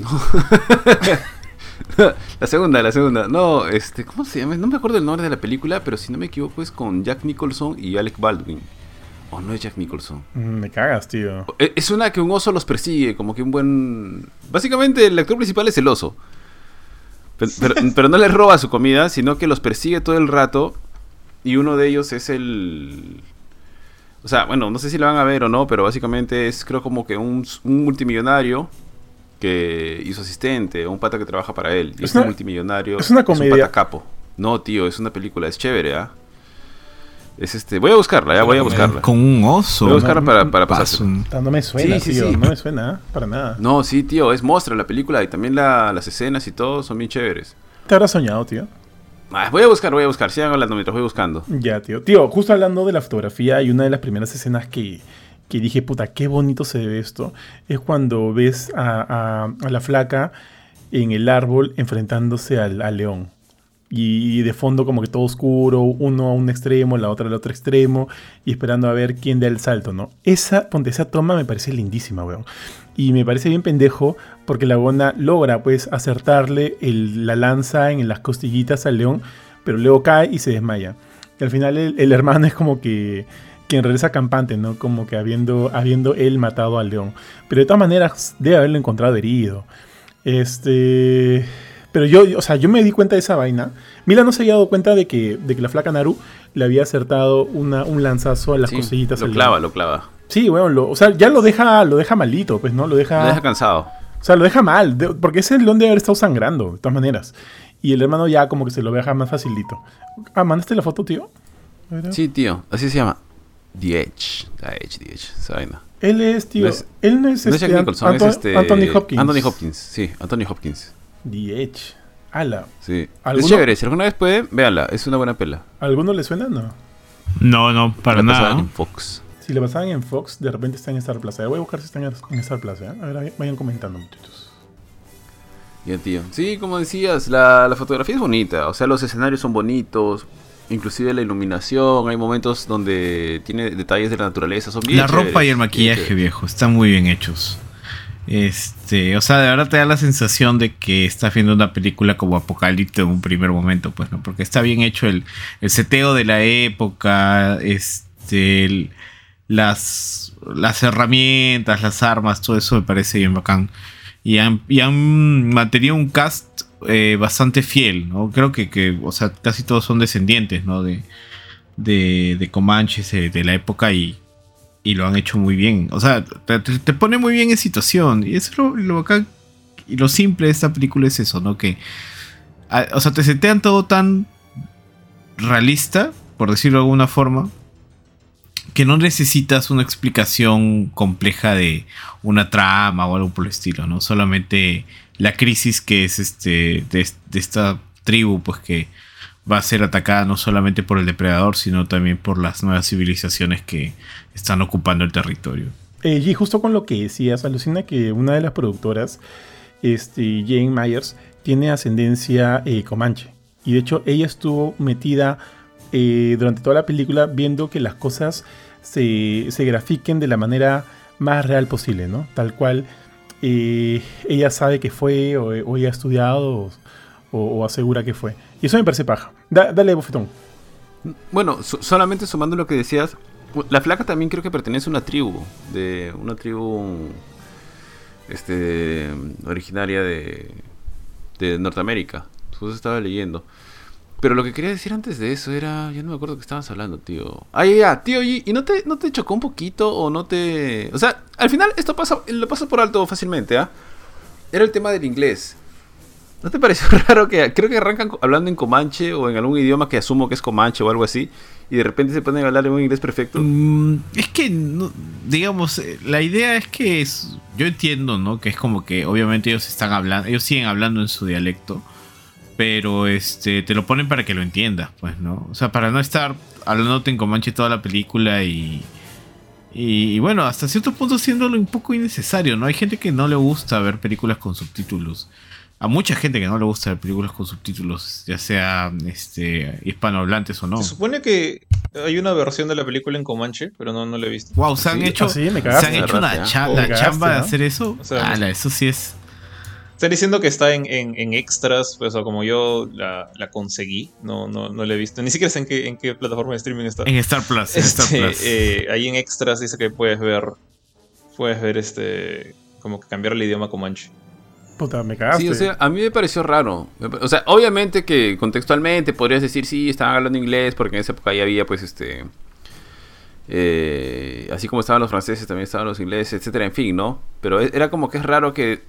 la segunda, la segunda. No, este, ¿cómo se llama? No me acuerdo el nombre de la película, pero si no me equivoco es con Jack Nicholson y Alec Baldwin. O no es Jack Nicholson. Mm, Me cagas, tío. E- Es una que un oso los persigue, como que un buen... Básicamente el actor principal es el oso. Pero, pero- pero no les roba su comida, sino que los persigue todo el rato. Y uno de ellos es el... O sea, bueno, no sé si lo van a ver o no, pero básicamente es creo como que un, un multimillonario que y su asistente, un pata que trabaja para él. Y Es este una- multimillonario es una un comedia. pata capo. No, tío, es una película, es chévere, ¿ah? Es este... Voy a buscarla, ya voy a buscarla. Con un oso. Voy a buscarla para, para Paso. pasársela. Ah, No me suena, Sí, sí, tío. sí. No me suena, ¿eh? para nada. No, sí, tío, es monstruo la película y también la- las escenas y todo son bien chéveres. ¿Te habrás soñado, tío? Ah, voy a buscar, voy a buscar, sigan hablando mientras voy buscando. Ya, tío. Tío, justo hablando de la fotografía, y una de las primeras escenas que, que dije, puta, qué bonito se ve esto, es cuando ves a, a- a la flaca en el árbol enfrentándose al, al león. Y de fondo como que todo oscuro, uno a un extremo, la otra al otro extremo, y esperando a ver quién da el salto, ¿no? Esa, ponte, esa toma me parece lindísima, weón. Y me parece bien pendejo porque la gona logra, pues, acertarle la lanza en las costillitas al león, pero luego cae y se desmaya. Y al final el, el hermano es como que quien regresa campante, ¿no? Como que habiendo, habiendo él matado al león. Pero de todas maneras debe haberlo encontrado herido. Este... Pero yo, o sea, yo me di cuenta de esa vaina. Mila no se había dado cuenta de que, de que la flaca Naru le había acertado una, un lanzazo a las Sí, cosillitas. lo al clava, lo clava. Sí, bueno, lo- o sea, ya lo deja, lo deja malito, pues, ¿no? Lo deja, Lo deja cansado. o sea, lo deja mal, de- porque ese león debe haber estado sangrando, de todas maneras. Y el hermano ya como que se lo deja más facilito. Ah, ¿mandaste la foto, tío? Sí, tío, así se llama. The Edge. The Edge, The Edge, esa vaina. Él es, tío. No es- él no es, No es este, Jack Nicholson, Anto- es este. Anthony Hopkins. Anthony Hopkins, sí, Anthony Hopkins. The Edge. Ala. Sí. ¿Alguno? Es chévere, si alguna vez puede, véanla, es una buena pela. ¿Alguno le suena? No. No, no, para La pasaban nada. en Fox. Si le pasaban en Fox, de repente está en Star Plaza. Voy a buscar si está en Star Plaza. ¿eh? A ver, vayan comentando, muchachos. Bien, tío. Sí, como decías, la, la fotografía es bonita. O sea, los escenarios son bonitos. Inclusive la iluminación. Hay momentos donde tiene detalles de la naturaleza. Son bien La ropa y el maquillaje, viejo, están muy bien hechos. Este, o sea, de verdad te da la sensación de que estás viendo una película como Apocalipto en un primer momento, pues, ¿no? Porque está bien hecho el, el seteo de la época, este, las, las herramientas, las armas, todo eso me parece bien bacán. Y han, y han mantenido un cast eh, bastante fiel, ¿no? Creo que, que, o sea, casi todos son descendientes, ¿no? De, de, de Comanches eh, de la época y, y lo han hecho muy bien. O sea, te, pone muy bien en situación. Y eso es lo, lo bacán y lo simple de esta película es eso, ¿no? Que, o sea, te setean todo tan realista, por decirlo de alguna forma, que no necesitas una explicación compleja de una trama o algo por el estilo, ¿no? Solamente la crisis que es este de, de esta tribu, pues que va a ser atacada no solamente por el depredador, sino también por las nuevas civilizaciones que están ocupando el territorio. Eh, y justo con lo que decías, alucina que una de las productoras, este, Jane Myers, tiene ascendencia eh, comanche. Y de hecho, ella estuvo metida eh, durante toda la película viendo que las cosas se, se grafiquen de la manera más real posible, ¿no? Tal cual eh, ella sabe que fue, o, o ella ha estudiado, o, o asegura que fue. Y eso me parece paja. Da- dale, bofetón. Bueno, so- solamente sumando lo que decías, la flaca también creo que pertenece a una tribu, de una tribu este originaria de, de Norteamérica. Justo estaba leyendo. Pero lo que quería decir antes de eso era, ya no me acuerdo que estabas hablando, tío. Ah, ya, ya, tío, ¿y no te, no te chocó un poquito o no te... O sea, al final esto pasa, lo pasa por alto fácilmente, ¿ah? Era el tema del inglés. ¿No te pareció (laughs) raro que creo que arrancan hablando en comanche o en algún idioma que asumo que es comanche o algo así y de repente se ponen a hablar en un inglés perfecto? Mm, es que, digamos, eh, la idea es que es, yo entiendo, ¿no? Que es como que obviamente ellos están hablando, ellos siguen hablando en su dialecto, pero este, te lo ponen para que lo entiendas, pues, ¿no? O sea, para no estar hablándote en comanche toda la película y, y, y bueno, hasta cierto punto siéndolo un poco innecesario, ¿no? Hay gente que no le gusta ver películas con subtítulos. A mucha gente que no le gusta ver películas con subtítulos, ya sea este, hispanohablantes o no. Se supone que hay una versión de la película en Comanche, pero no, no la he visto. Wow, se han Sí, hecho, ah, sí, me se han hecho una cha- ¿ah? la cagaste, chamba de hacer eso. O sea, Ala, eso sí es. Están diciendo que está en, en- en extras, pues o como yo la, la conseguí, no, no, no la he visto. Ni siquiera sé en qué, en qué plataforma de streaming está. En Star Plus. En Star Este, Plus. eh, ahí en extras dice que puedes ver, puedes ver este, como que cambiar el idioma Comanche. Puta, me cagaste. Sí, o sea, a mí me pareció raro. O sea, obviamente que contextualmente podrías decir, sí, estaban hablando inglés, porque en esa época ya había, pues, este... eh, así como estaban los franceses, también estaban los ingleses, etcétera, en fin, ¿no? Pero e- era como que es raro que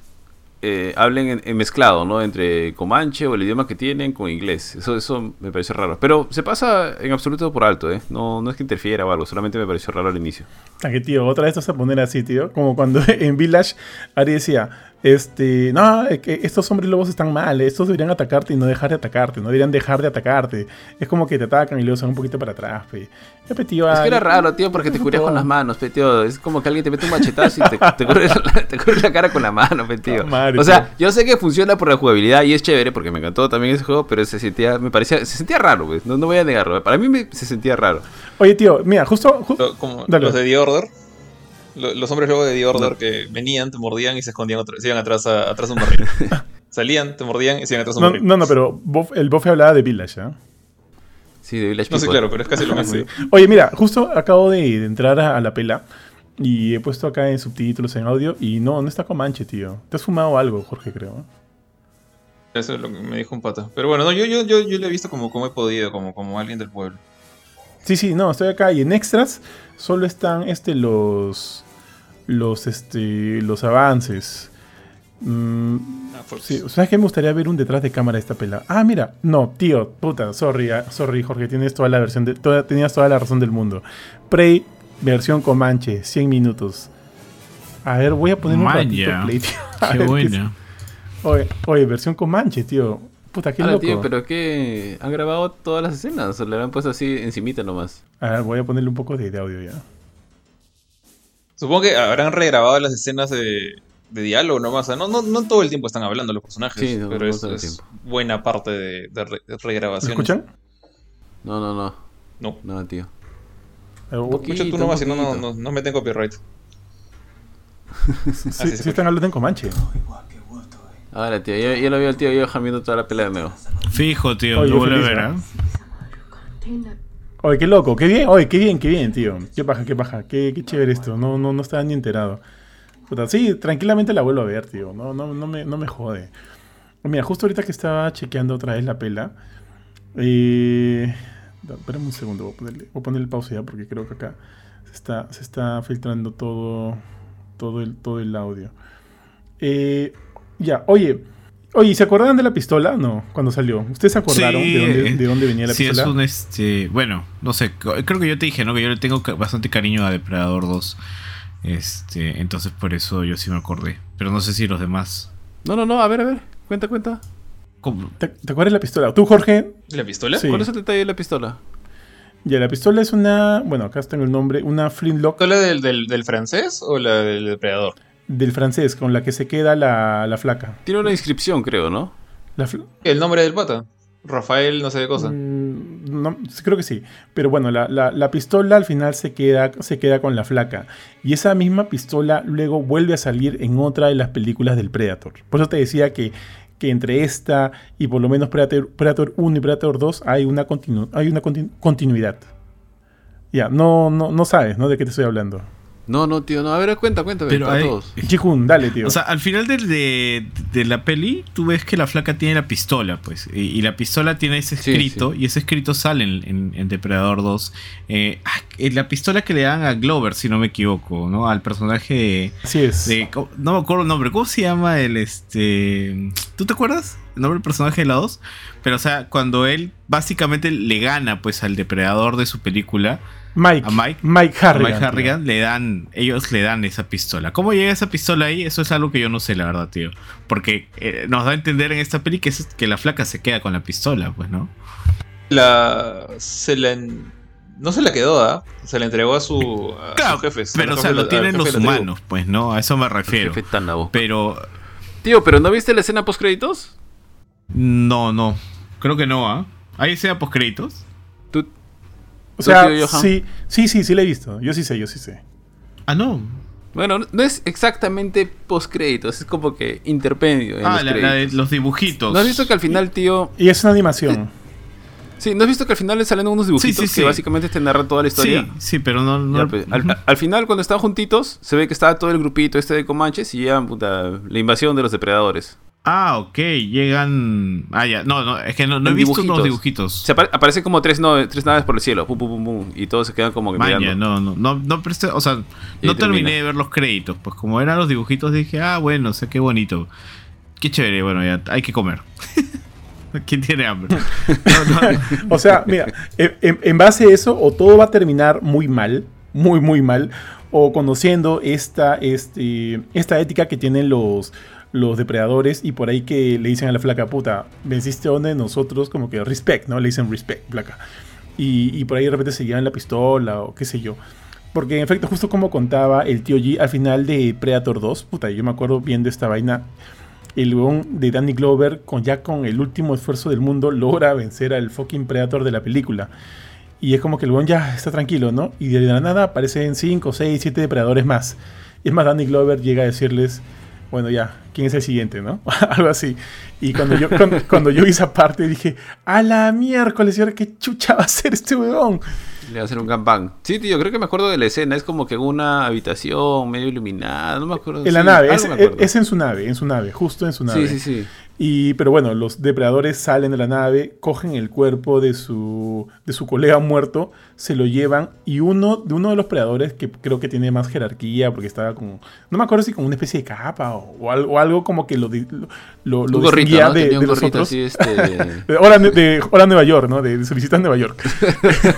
eh, hablen en, en mezclado, ¿no? Entre comanche o el idioma que tienen con inglés. Eso, eso me pareció raro. Pero se pasa en absoluto por alto, ¿eh? No, no es que interfiera o algo, solamente me pareció raro al inicio. Que tío, otra vez vas a poner así, tío. Como cuando (laughs) en Village Ari decía, este, no, que estos hombres lobos están mal, estos deberían atacarte y no dejar de atacarte, no deberían dejar de atacarte. Es como que te atacan y luego se van un poquito para atrás, pe. Ya, pe, tío, Es que era raro, tío, porque te cubrías con las manos, pe, tío. Es como que alguien te mete un machetazo y te, (laughs) te, cubre, la, te cubre la cara con la mano, pe, tío. Madre, o sea, tío. yo sé que funciona por la jugabilidad y es chévere porque me encantó también ese juego, pero se sentía, me parecía, se sentía raro, pues. No, no voy a negarlo. Para mí me- se sentía raro. Oye, tío, mira, justo... ju- Lo- como Dale. los de The Order. Lo- Los hombres luego de The Order que venían, te mordían y se escondían, otra- se iban atrás, a- atrás de un barril. (laughs) Salían, te mordían y se iban atrás de un no, barril. no, no, pero Bof- el Bofe hablaba de Village, ¿ah? Sí, de Village No sé, claro, pero es casi lo mismo. Sí. Oye, mira, justo acabo de, de entrar a, a la pela y he puesto acá en subtítulos en audio y no, no está Comanche, tío. Te has fumado algo, Jorge, creo. Eso es lo que me dijo un pata. Pero bueno, no, yo, yo, yo, yo lo he visto como, como he podido, como, como alguien del pueblo. Sí, sí, no, estoy acá y en extras solo están este los los este los avances. Mm, Ah, sí, ¿sabes qué? Me gustaría ver un detrás de cámara de esta pela. Ah, mira, no, tío, puta, sorry, ah, sorry, Jorge, tienes toda la versión de, toda- tenías toda la razón del mundo. Prey versión Comanche, 100 minutos. A ver, voy a poner un ratito play, tío. (laughs) Qué ver buena. Oye, oye, versión Comanche, tío. Puta, qué Ahora, loco. tío, pero que han grabado todas las escenas, o le han puesto así encimita nomás. A ver, voy a ponerle un poco de, de audio ya. Supongo que habrán regrabado las escenas de, de diálogo nomás. O sea, no, no, no todo el tiempo están hablando los personajes, Sí, no, pero no es, buena parte de, de, re- de ¿Me escuchan? No, no, no. No. No, tío. Escucha tú nomás, si no, no, no, no meten copyright. (laughs) Sí, sí, sí sí, están hablando en Comanche. Ahora, tío, ya, ya lo vio el tío Johan viendo toda la pelea de nuevo. Fijo, tío, Oye, lo vuelve a ver, ¿no? ¿ah? Oye, qué loco, qué bien, oye, qué bien, qué bien, tío. Qué paja, qué paja, qué, qué chévere esto. No, no, no estaba ni enterado. Puta, sí, tranquilamente la vuelvo a ver, tío. No, no, no, me, no me jode. Mira, justo ahorita que estaba chequeando otra vez la pela. Eh, espérame un segundo, voy a ponerle, voy a ponerle pausa ya porque creo que acá se está, se está filtrando todo, todo, el, todo el audio. Eh, ya, oye. Oye, ¿se acordaban de la pistola? No, cuando salió. ¿Ustedes se acordaron Sí, de, dónde, de dónde venía la sí, pistola? es un este. Bueno, no sé. Creo que yo te dije, ¿no? Que yo le tengo bastante cariño a Depredador 2. Este. Entonces por eso yo sí me acordé. Pero no sé si los demás. No, no, no, a ver, a ver. Cuenta, cuenta. ¿Cómo? ¿Te, te acuerdas de la pistola? ¿Tú, Jorge? ¿La pistola? Sí. ¿Cuál es el detalle de la pistola? Ya, la pistola es una. Bueno, acá tengo el nombre. Una flintlock ¿La del, del, del francés o la del depredador? Del francés con la que se queda la, la flaca. Tiene una inscripción, creo, ¿no? La El nombre del pata. Rafael, no sé qué cosa. Mm, no, creo que sí. Pero bueno, la, la- la pistola al final se queda, se queda con la flaca. Y esa misma pistola luego vuelve a salir en otra de las películas del Predator. Por eso te decía que, que entre esta y por lo menos Predator, Predator 1 y Predator 2 hay una, continu- hay una continu- continuidad. Ya, no, no, no sabes, ¿no? De qué te estoy hablando. No, no, tío, no. A ver, cuenta, cuéntame. Pero hay- todos. Dale, tío. O sea, al final de, de- de la peli, tú ves que la flaca tiene la pistola, pues. Y, y la pistola tiene ese escrito, sí. y ese escrito sale en, en- en Depredador 2. Eh, ah, eh, la pistola que le dan a Glover, si no me equivoco, ¿no? Al personaje de. Así es. de- no me acuerdo el nombre. ¿Cómo se llama el este. ¿Tú te acuerdas? El nombre del personaje de la 2. Pero, o sea, cuando él básicamente le gana, pues, al depredador de su película. Mike. a Mike. Mike A Harrigan. Mike Harrigan le dan, ellos le dan esa pistola. ¿Cómo llega esa pistola ahí? Eso es algo que yo no sé, la verdad, tío. Porque eh, nos da a entender en esta peli que, es, que la flaca se queda con la pistola, pues, ¿no? La. Se la. en- No se la quedó, ¿ah? Se la entregó a, su, a Claro, sus jefes. a pero, o los sea, lo tienen los jefe humanos, pues, ¿no? A eso me El refiero. jefe. Pero, Tío, ¿pero no viste la escena post créditos? no, no. Creo que no, ¿ah? ¿Hay escena post créditos? Tú, O sea, sí, sí, sí, sí la he visto. Yo sí sé, yo sí sé. Ah, no. Bueno, no- es exactamente post créditos, es como que interpendio. en Ah, los la, la de los dibujitos. ¿No has visto que al final, tío? Y es una animación. Sí, ¿no has visto que al final le salen unos dibujitos Sí, sí, que sí. básicamente te narran toda la historia? Sí, sí, pero no. no Ya, pues, al, final, cuando estaban juntitos, se ve que estaba todo el grupito este de Comanches y ya, puta, la invasión de los depredadores. Ah, ok, llegan. Ah, ya, no, no, es que no, no he visto dibujitos. unos dibujitos. Se apare- aparecen como tres, no, tres naves por el cielo, pum, pum, pum, pum, y todos se quedan como que Maña, mirando. no, no, no, no presté- o sea, no termina. terminé de ver los créditos, pues como eran los dibujitos dije, ah, bueno, o sea, qué bonito. Qué chévere, bueno, ya hay que comer. (laughs) ¿Quién tiene hambre? (laughs) No, no, O sea, mira, en, en- en base a eso, o todo va a terminar muy mal, muy, muy mal, o conociendo esta, este, esta ética que tienen los, los depredadores y por ahí que le dicen a la flaca puta, venciste donde nosotros, como que respect, ¿no? Le dicen respect, flaca. Y, y por ahí de repente se llevan la pistola o qué sé yo. Porque en efecto, justo como contaba el tío G al final de Predator 2, puta, yo me acuerdo bien de esta vaina. El weón de Danny Glover, con, ya con el último esfuerzo del mundo, logra vencer al fucking Predator de la película. Y es como que el weón ya está tranquilo, ¿no? Y de la nada aparecen 5, 6, 7 depredadores más. Y es más, Danny Glover llega a decirles, bueno, ya, ¿quién es el siguiente, no? (laughs) Algo así. Y cuando yo, cuando, cuando yo vi esa parte dije, a la miércoles, ¿y ahora qué chucha va a hacer este huevón? Le va a hacer un gangbang. Sí, tío, creo que me acuerdo de la escena. Es como que en una habitación medio iluminada. No me acuerdo. En la sí, nave, es, acuerdo. es en su nave, en su nave, justo en su nave. Sí, sí, sí. Y, pero bueno, los depredadores salen de la nave, cogen el cuerpo de su, de su colega muerto, se lo llevan y uno de uno de los predadores que creo que tiene más jerarquía porque estaba con, no me acuerdo si con una especie de capa o, o algo, o algo como que lo, lo, lo gorrito, ¿no? de, de los gorrito otros. así, este... Ne- de (laughs) Nueva York, ¿no? De, de Solicitas Nueva York. (laughs)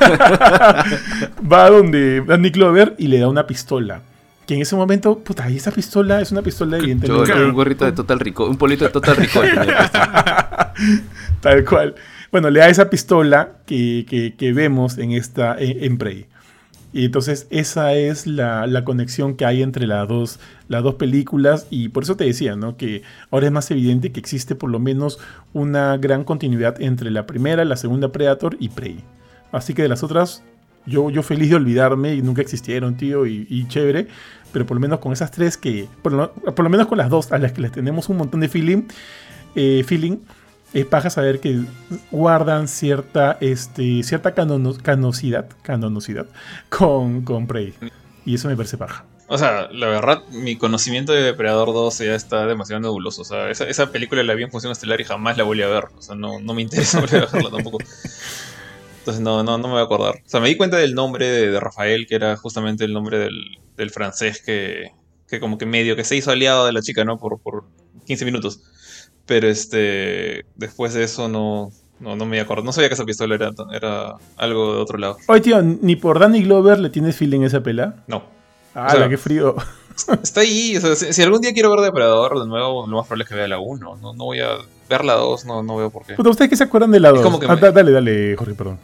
(laughs) Va donde Danny Clover y le da una pistola. Que en ese momento, puta, y esa pistola es una pistola evidentemente. un gorrito de Total Rico, un polito de Total Rico. (laughs) Tal cual. Bueno, le da esa pistola que, que- que vemos en esta en, en Prey. Y entonces esa es la, la conexión que hay entre las dos, las dos películas. Y por eso te decía, ¿no? Que ahora es más evidente que existe por lo menos una gran continuidad entre la primera, la segunda Predator y Prey. Así que de las otras, yo, yo feliz de olvidarme y nunca existieron, tío, y, chévere. Pero por lo menos con esas tres que, por lo, por lo menos con las dos a las que les tenemos un montón de feeling, eh, feeling es paja saber que guardan cierta, este, cierta canono- canosidad, canonosidad con, con Prey. Y eso me parece paja. O sea, la verdad, mi conocimiento de Depredador 2 ya está demasiado nebuloso. O sea, esa, esa película la vi en función estelar y jamás la volví a ver. O sea, no, no me interesa (laughs) volver a verla tampoco. Entonces no, no, no me voy a acordar. O sea, me di cuenta del nombre de, de Rafael, que era justamente el nombre del, del francés que, que como que medio que se hizo aliado de la chica, ¿no? Por, por 15 minutos. Pero este, después de eso no, no, no me acuerdo. No sabía que esa pistola era, era algo de otro lado. Oye, tío, ni por Danny Glover le tienes feeling a esa pela. No. Ah, O sea, qué frío. (laughs) Está ahí, o sea, si, si algún día quiero ver Depredador de nuevo, lo más probable es que vea la 1. No, no voy a ver la 2, no, no veo por qué. ¿ustedes qué se acuerdan de la 2? como que Ah, me- da- Dale, dale, Jorge, perdón.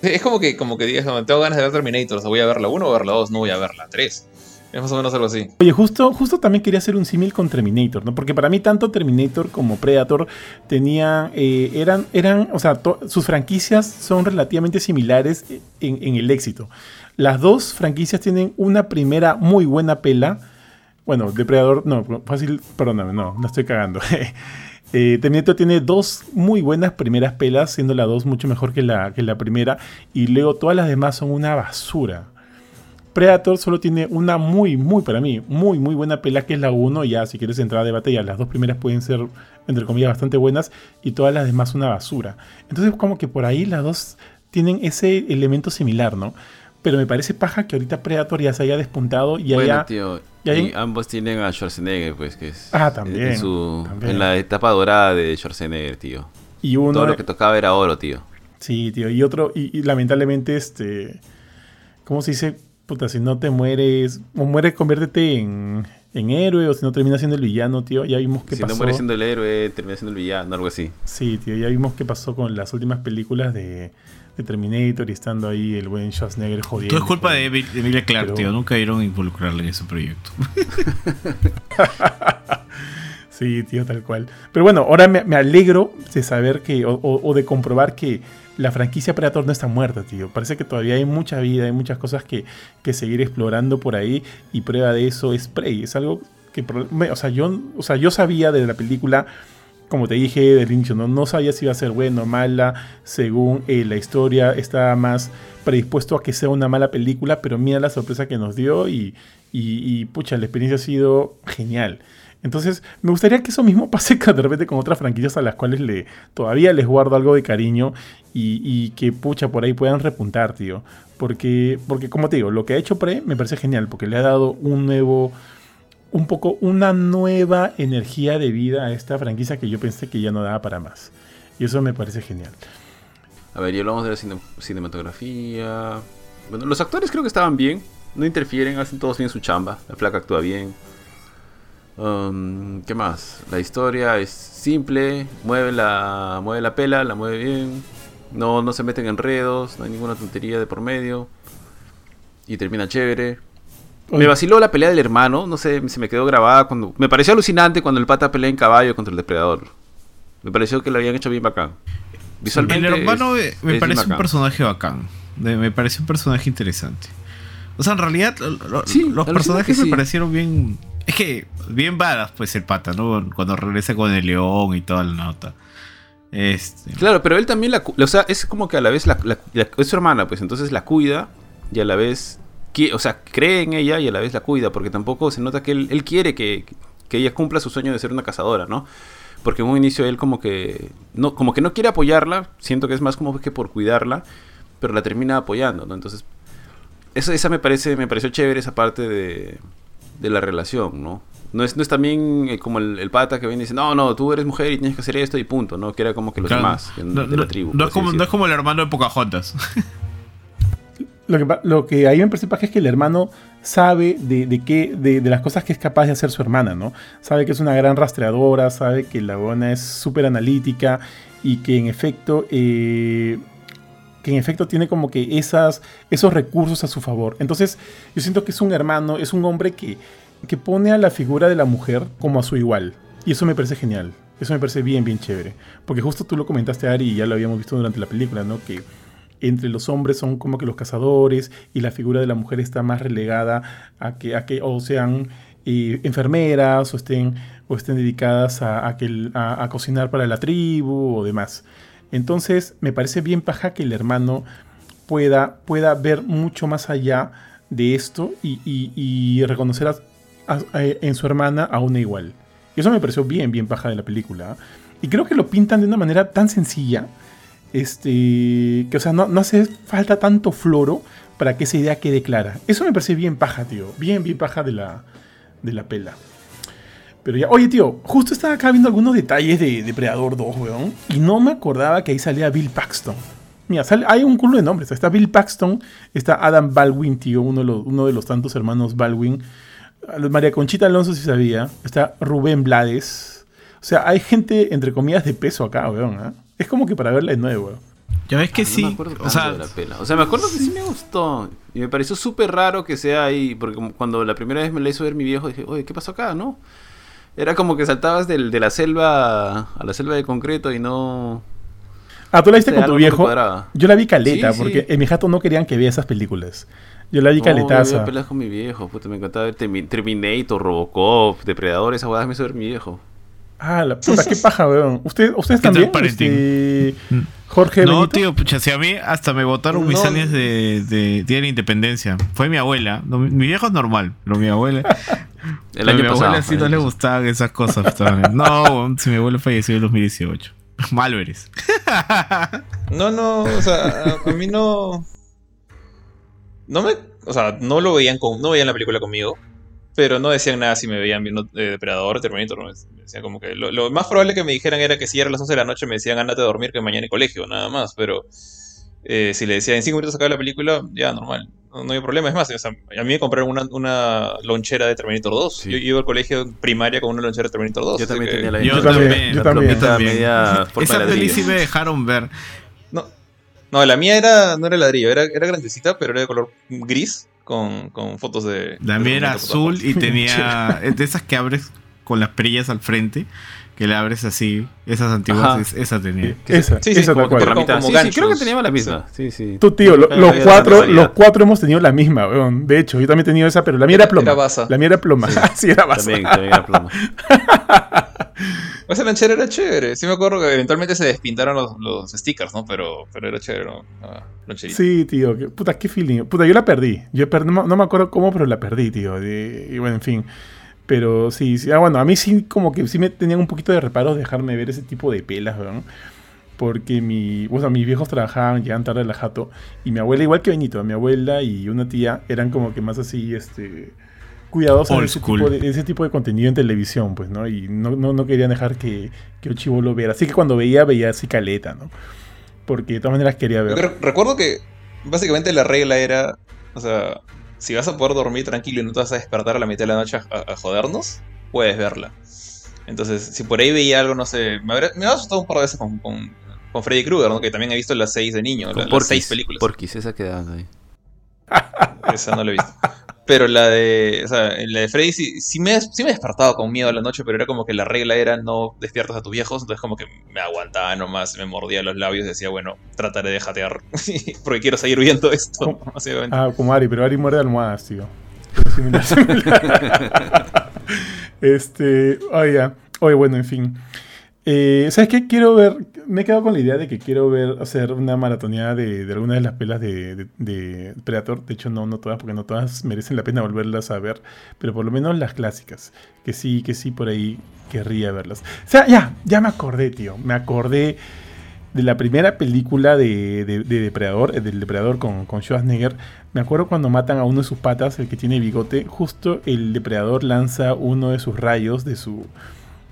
Es como que, como que digas, no, tengo ganas de ver Terminator, o sea, voy a ver la 1 o ver la 2, no voy a ver la 3. Es más o menos algo así. Oye, justo, justo también quería hacer un símil con Terminator, ¿no? Porque para mí tanto Terminator como Predator tenían, eh, eran, eran, o sea, sus franquicias son relativamente similares en, en el éxito. Las dos franquicias tienen una primera muy buena pela. Bueno, Depredador, no, fácil, perdóname, no, no estoy cagando. (laughs) Eh, Terminator tiene dos muy buenas primeras pelas, siendo la dos mucho mejor que la, que la primera, y luego todas las demás son una basura. Predator solo tiene una muy, muy, para mí, muy, muy buena pela que es la 1. Ya, si quieres entrar a debate, ya las dos primeras pueden ser, entre comillas, bastante buenas y todas las demás una basura. Entonces, como que por ahí las dos tienen ese elemento similar, ¿no? Pero me parece paja que ahorita Predator ya se haya despuntado y Bueno, haya. tío, hay y ambos tienen a Schwarzenegger, pues, que es... Ah, también, En, su- también. en la etapa dorada de Schwarzenegger, tío. y uno. Todo lo que tocaba era oro, tío. Sí, tío. Y otro, y, y lamentablemente, este. ¿Cómo se dice? Puta, si no te mueres. O mueres, conviértete en, en héroe. O si no terminas siendo el villano, tío. Ya vimos qué si pasó. no muere siendo el héroe, termina siendo el villano, algo así. Sí, tío, ya vimos qué pasó con las últimas películas de, de Terminator y estando ahí el buen Schwarzenegger jodiendo. Todo es culpa de Emil- de Emilia Clarke, Pero- tío. Nunca dieron involucrarle en ese proyecto. (laughs) Sí, tío, tal cual. Pero bueno, ahora me, me alegro de saber que, o, o- o de comprobar que la franquicia Predator no está muerta, tío. Parece que todavía hay mucha vida, hay muchas cosas que, que seguir explorando por ahí. Y prueba de eso es Prey. Es algo que, o sea, yo, o sea, yo sabía de la película, como te dije del inicio, ¿no? no sabía si iba a ser buena o mala, según eh, la historia estaba más predispuesto a que sea una mala película, pero mira la sorpresa que nos dio y, y, y, pucha, la experiencia ha sido genial. Entonces, me gustaría que eso mismo (laughs) pase de repente con otras franquicias a las cuales le, todavía les guardo algo de cariño y, y que, pucha, por ahí puedan repuntar, tío. Porque, porque, como te digo, lo que ha hecho Pre me parece genial, porque le ha dado un nuevo, un poco, una nueva energía de vida a esta franquicia que yo pensé que ya no daba para más. Y eso me parece genial. A ver, y hablamos de la cine- cinematografía. Bueno, los actores creo que estaban bien. No interfieren, hacen todos bien su chamba. La flaca actúa bien. Um, ¿Qué más? La historia es simple. Mueve la, mueve la pela, la mueve bien. No, no se meten en enredos. No hay ninguna tontería de por medio. Y termina chévere. Me vaciló la pelea del hermano. No sé, se me quedó grabada cuando. Me pareció alucinante cuando el pata pelea en caballo contra el depredador. Me pareció que lo habían hecho bien bacán. Visualmente. el hermano es- me es parece un personaje bacán. Me parece un personaje interesante. O sea, en realidad, lo- lo- Sí, los personajes que me sí. parecieron bien Es que bien varas pues el pata, ¿no? Cuando regresa con el león y toda la nota. Este. Claro, pero él también la... O sea, es como que a la vez la, la- la- es su hermana, pues entonces la cuida y a la vez... O sea, cree en ella y a la vez la cuida, porque tampoco se nota que él, él quiere que, que ella cumpla su sueño de ser una cazadora, ¿no? Porque en un inicio él como que no, como que no quiere apoyarla, siento que es más como que por cuidarla, pero la termina apoyando, ¿no? Entonces, eso, esa me parece, me pareció chévere esa parte de, de la relación, ¿no? No es, no es también eh, como el, el pata que viene y dice, no, no, tú eres mujer y tienes que hacer esto y punto, ¿no? Que era como que los Claro, demás de, no, de no- la tribu. no es como, no es como el hermano de Pocahontas. (laughs) Lo que, lo que ahí me parece es que el hermano sabe de, de qué, de, de las cosas que es capaz de hacer su hermana, ¿no? Sabe que es una gran rastreadora, sabe que la buena es súper analítica y que en efecto, eh, que en efecto tiene como que esas, esos recursos a su favor. Entonces, yo siento que es un hermano, es un hombre que, que pone a la figura de la mujer como a su igual. Y eso me parece genial. Eso me parece bien, bien chévere. Porque justo tú lo comentaste, Ari, y ya lo habíamos visto durante la película, ¿no? Que entre los hombres son como que los cazadores y la figura de la mujer está más relegada a que, a que o sean eh, enfermeras o estén, o estén dedicadas a, a que a- cocinar para la tribu o demás. Entonces me parece bien paja que el hermano pueda, pueda ver mucho más allá de esto y, y- reconocer a- a- en su hermana a una igual. Y eso me pareció bien, bien paja de la película. Y creo que lo pintan de una manera tan sencilla este, que, o sea, no, hace falta tanto floro para que esa idea quede clara. Eso me parece bien paja, tío. Bien, bien paja de la, de la pela. Pero ya, oye, tío, justo estaba acá viendo algunos detalles de Depredador 2, weón. Y no me acordaba que ahí salía Bill Paxton. Mira, hay un culo de nombres. Está Bill Paxton, está Adam Baldwin, tío, uno de los, uno de los tantos hermanos Baldwin. María Conchita Alonso, si sabía. Está Rubén Blades. O sea, hay gente, entre comillas, de peso acá, weón. ¿ah? Es como que para verla de nuevo. Ya ves que Ah, no sí. me acuerdo o tanto sea, de la pela. O sea, me acuerdo que sí me gustó. Y me pareció súper raro que sea ahí. Porque como cuando la primera vez me la hizo ver mi viejo, dije, oye, ¿qué pasó acá, no? Era como que saltabas del- de la selva a la selva de concreto y no. Ah, tú la viste con tu no viejo. Yo la vi caleta, Sí, sí. porque en mi jato no querían que vea esas películas. Yo la vi No, yo caletaza. veía peleas con mi viejo. Puta, me encantaba ver Termi- Terminator, Robocop, Depredador. Esas huevadas me hizo ver mi viejo. Ah, la puta, qué paja, weón. ¿Usted, ¿Ustedes ¿Qué tal también? Este, Jorge no, Benito? tío, pucha, si a mí hasta me votaron mis años de, de Día de la Independencia. Fue mi abuela. No, mi, viejo es normal, pero mi abuela. (laughs) El año a mi pasado. abuela sí no le gustaban esas cosas. no, (laughs) weón, si mi abuelo falleció en 2018. (laughs) Malo eres. No, no, o sea, a, a mí no. No me. O sea, no lo veían con, no veían la película conmigo. Pero no decían nada si me veían viendo eh, Depredador, Terminator. ¿no? Me decían como que. Lo, lo más probable que me dijeran era que si era las 11 de la noche me decían ándate a dormir que mañana hay colegio, nada más. Pero eh, si le decía en 5 minutos acaba la película, ya normal. No, no hay problema. Es más, o sea, a mí me compraron una, una lonchera de Terminator 2. Sí. Yo iba al colegio en primaria con una lonchera de Terminator 2. Yo también que- tenía la Yo también, yo La también. plomita también. media forma Esa peli sí me dejaron ver. No, no, la mía era, no era ladrillo, era, era grandecita, pero era de color gris con, con fotos de. La de mía era azul y tenía. (laughs) es de esas que abres con las perillas al frente. Que le abres así. Esas antiguas. Es- esa tenía. Esa, Sí, sí, esa como tal que cual. como- Sí, sí, creo que teníamos la misma. Sí, sí. Tú, tío, lo- los, cuatro, los cuatro hemos tenido la misma, weón. De hecho, yo también he tenido esa, pero la mía era ploma. Era basa. La mía era ploma. Sí, (laughs) era basa. También, también era plomo. (laughs) Esa lanchera era chévere. Sí me acuerdo que eventualmente se despintaron los, stickers, ¿no? Pero, pero era chévere, ¿no? Ah. Sí, tío. puta, qué feeling. Puta, yo la perdí. Yo no, me- acuerdo cómo, pero la perdí, tío. Y bueno, en fin. Pero sí, sí. Ah, bueno, a mí sí como que sí me tenían un poquito de reparos dejarme ver ese tipo de pelas, weón. Porque mi, o sea, mis viejos trabajaban, llegaban tarde a la jato. Y mi abuela, igual que Benito, mi abuela y una tía eran como que más así, este... Cuidadosos Old de ese, tipo de, de ese tipo de contenido en televisión, pues, ¿no? Y no, no, no querían dejar que, que el chivo lo viera. Así que cuando veía, veía así caleta, ¿no? Porque de todas maneras quería ver. Recuerdo que básicamente la regla era, o sea, si vas a poder dormir tranquilo y no te vas a despertar a la mitad de la noche a, jodernos, puedes verla. Entonces, si por ahí veía algo, no sé, me habría, me habría asustado un par de veces con, con, con Freddy Krueger, ¿no? que también he visto las seis de niño, la- las seis películas. Porquis, esa quedaban ahí. Esa no la he visto. (laughs) Pero la de, o sea, la de Freddy sí, sí me, sí me despertaba con miedo a la noche, pero era como que la regla era no despiertas a tus viejos, entonces como que me aguantaba nomás, me mordía los labios y decía, bueno, trataré de jatear, (laughs) porque quiero seguir viendo esto, ¿Cómo? básicamente. Ah, como Ari, pero Ari muerde almohadas, tío. Similar, (laughs) similar. (laughs) Este, oye, oye, bueno, en fin. Eh, ¿Sabes qué? Quiero ver, me he quedado con la idea de que quiero ver, hacer una maratoneada de, de alguna de las pelas de Predator. De hecho, no, no todas, porque no todas merecen la pena volverlas a ver. Pero por lo menos las clásicas. Que sí, que sí, por ahí querría verlas. O sea, ya, ya me acordé, tío. Me acordé de la primera película de, de- de Depredador, eh, del Depredador con, con Schwarzenegger. Me acuerdo cuando matan a uno de sus patas, el que tiene bigote. Justo el Depredador lanza uno de sus rayos de su.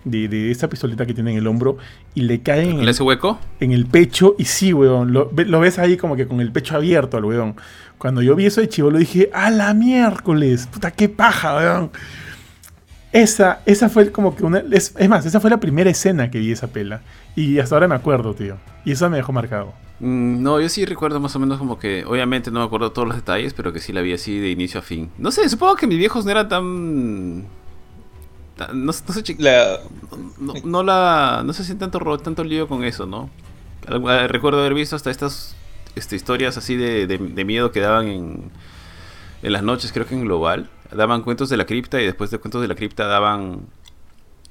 De, de esa pistoleta que tiene en el hombro y le cae en ¿En ese hueco? en el pecho y sí, weón, lo, ve- lo ves ahí como que con el pecho abierto al weón. Cuando yo vi eso de chivolo dije, ¡a la miércoles! ¡Puta, qué paja, weón! Esa, esa fue como que una... Es, es más, esa fue la primera escena que vi esa pela. Y hasta ahora me acuerdo, tío. Y eso me dejó marcado. Mm, No, yo sí recuerdo más o menos como que, obviamente no me acuerdo todos los detalles, pero que sí la vi así de inicio a fin. No sé, supongo que mis viejos no eran tan... No, no sé, chi- La, no, no la, no se hacían tanto, tanto lío con eso, ¿no? Eh, Recuerdo haber visto hasta estas este, historias así de, de- de miedo que daban en, en las noches, creo que en Global. Daban cuentos de la cripta y después de cuentos de la cripta daban...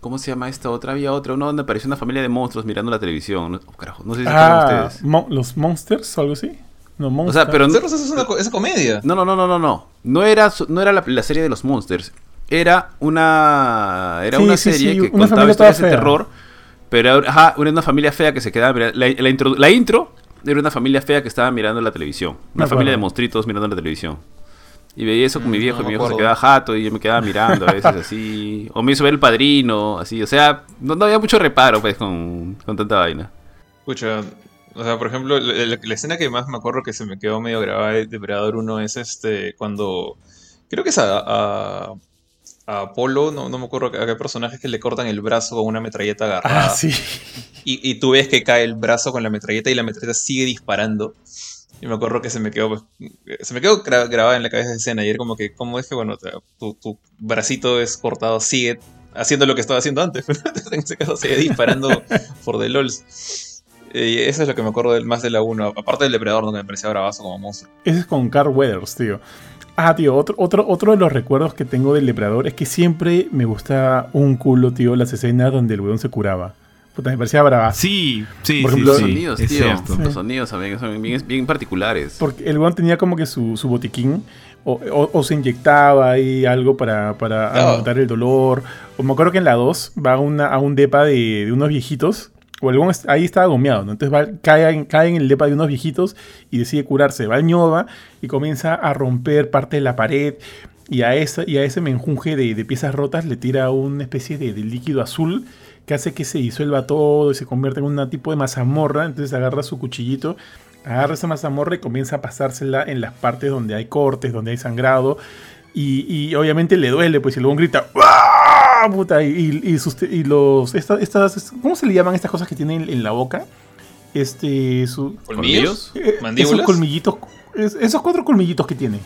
¿Cómo se llama esta otra? Había otra, una donde apareció una familia de monstruos mirando la televisión. No, oh, carajo, no sé si se Ah, ustedes. Mo- ¿los Monsters o algo así? No, O Monsters. sea, pero no, es una co- esa comedia. no, no, no, no, no, no. No era, no era la, la serie de los monsters. Era una, era Sí, una sí, serie sí, que una contaba historias de terror. Pero era, ajá, era una familia fea que se quedaba mirando. La, la intro, la intro era una familia fea que estaba mirando la televisión. Una familia de monstruitos mirando la televisión. Y veía eso con mi Mm, viejo, no y mi viejo se quedaba jato y yo me quedaba mirando a veces así. O me hizo ver el padrino, así. O sea, no, no había mucho reparo pues con, con tanta vaina. Escucha, o sea, por ejemplo, la, la- la escena que más me acuerdo que se me quedó medio grabada de Depredador 1 es este, cuando, creo que es a, a, a Apolo, no, no me acuerdo a qué personaje que le cortan el brazo con una metralleta agarrada. Ah, sí. Y, y tú ves que cae el brazo con la metralleta y la metralleta sigue disparando. Y me acuerdo que se me quedó, pues, se me quedó gra- grabada en la cabeza esa escena. Y era como que, ¿cómo es que, bueno, te- tu, tu bracito es cortado, sigue haciendo lo que estaba haciendo antes? Pero (laughs) en ese caso sigue disparando por the lols. Y eso es lo que me acuerdo del, más de la 1. Aparte del depredador, donde me parecía bravazo como monstruo. Ese es con Carl Weathers, tío. Ah, tío, otro, otro, otro de los recuerdos que tengo del depredador es que siempre me gustaba un culo, tío, las escenas donde el weón se curaba. Puta, me parecía brava. Sí, sí, Por sí, ejemplo, Los sí, sonidos, es tío. Los sonidos también son bien, bien particulares. Porque el weón tenía como que su, su botiquín. O, o- o se inyectaba ahí algo para, para aguantar el dolor. O me acuerdo que en la 2 va a, una, a un depa de, de unos viejitos. O el ahí estaba gomeado, ¿no? Entonces cae, en, cae en el depa de unos viejitos y decide curarse. Va al ñoba y comienza a romper parte de la pared. Y a, esa, y a ese menjunje de, de piezas rotas le tira una especie de, de líquido azul que hace que se disuelva todo y se convierta en un tipo de mazamorra. Entonces agarra su cuchillito, agarra esa mazamorra y comienza a pasársela en las partes donde hay cortes, donde hay sangrado. Y, y obviamente le duele, pues y luego grita ¡Ah! Puta, y, y- y sus- y los. esta- estas, ¿Cómo se le llaman estas cosas que tienen en la boca? Este. Su, ¿Colmillos? eh, esos ¿Mandíbulas? colmillitos. es- esos cuatro colmillitos que tiene.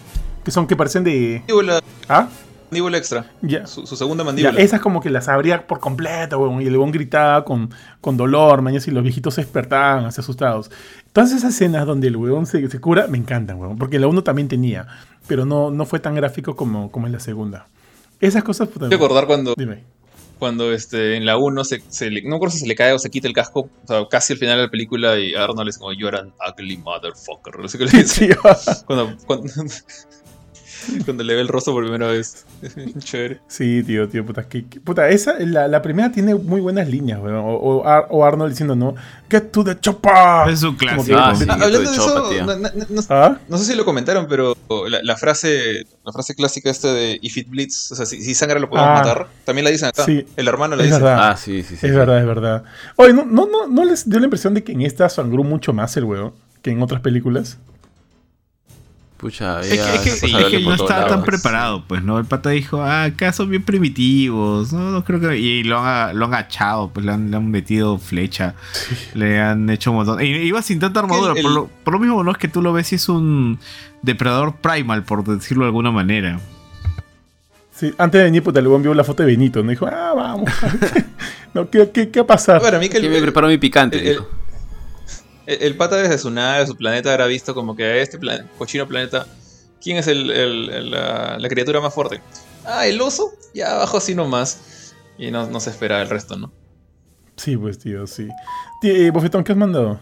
Que son que parecen de. Mandíbula, ¿Ah? Mandíbula extra. Ya. Su, su segunda Ya, mandíbula. esas como que las abría por completo, weón, y el weón gritaba con, con dolor, mañas, y los viejitos se despertaban así asustados. Todas esas escenas donde el weón se, se cura, me encantan, weón, porque la uno también tenía, pero no, no fue tan gráfico como, como en la segunda. Esas cosas, Quiero acordar cuando, Dime. cuando este, en la 1 se, se le- no me acuerdo si se le cae o se quita el casco, o sea, casi al final de la película y Arnold dice como, you're an ugly motherfucker. No sé qué le dice. (laughs) Cuando, cuando, (laughs) cuando le ve el rostro por primera vez. (laughs) Chévere. Sí, tío, tío, puta. Que, que- puta, esa, la, la primera tiene muy buenas líneas, weón. O, o Ar- o Arnold diciendo, no, get to the chopper. Es un clásico. Ah, sí. Hablando de de eso, chopa, no, no- no- ¿Ah? no sé si lo comentaron, pero la, la frase la frase clásica esta de If it bleeds, o sea, si, si sangra lo podemos Ah. matar, también la dicen acá. Sí. El hermano la dice. verdad. Ah, sí, sí, sí. Es sí. verdad, es verdad. Oye, ¿no, no, no, ¿no les dio la impresión de que en esta sangró mucho más el weón que en otras películas? Pucha, Es que, es es no estaba tan preparado, pues, ¿no? El pata dijo, ah, acá son bien primitivos, no, no creo que... Y lo han, lo han achado, pues le han, le han metido flecha, le han hecho un montón... Y iba sin tanta armadura, el- por, lo, por lo mismo, ¿no? Es que tú lo ves y es un depredador primal, por decirlo de alguna manera. Sí, antes de venir, puta, el weón vio la foto de Benito, ¿no? Dijo, ah, vamos. (laughs) no, ¿qué, qué, qué ha pasado? Para mí que el, ¿Quién me preparó mi picante? el- el- dijo. El- el pata desde su nave, su planeta, habrá visto como que a este plan- cochino planeta, ¿quién es el, el- el- la, la criatura más fuerte? ah, el oso, ya abajo así nomás. Y no, no se espera el resto, ¿no? Sí, pues, tío, sí. Tío, eh, Bofetón, ¿qué has mandado?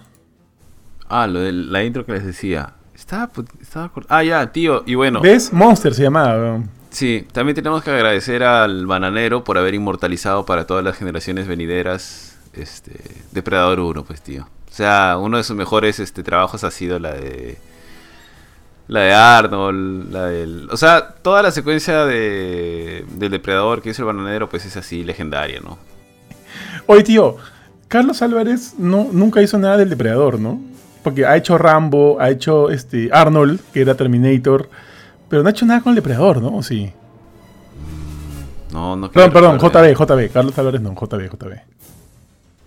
Ah, lo de la intro que les decía. Estaba, estaba cor- Ah, ya, tío. Y bueno, ¿Ves? Monster se llamaba. sí, también tenemos que agradecer al bananero por haber inmortalizado para todas las generaciones venideras este, Depredador 1, pues, tío. O sea, uno de sus mejores este, trabajos ha sido la de. La de Arnold, la del. O sea, toda la secuencia de, del depredador que hizo el bananero, pues es así legendaria, ¿no? Oye, tío, Carlos Álvarez no, nunca hizo nada del Depredador, ¿no? Porque ha hecho Rambo, ha hecho este Arnold, que era Terminator, pero no ha hecho nada con el Depredador, ¿no? ¿O sí? No, no Perdón, perdón. JB, JB. Carlos Álvarez no, JB, JB.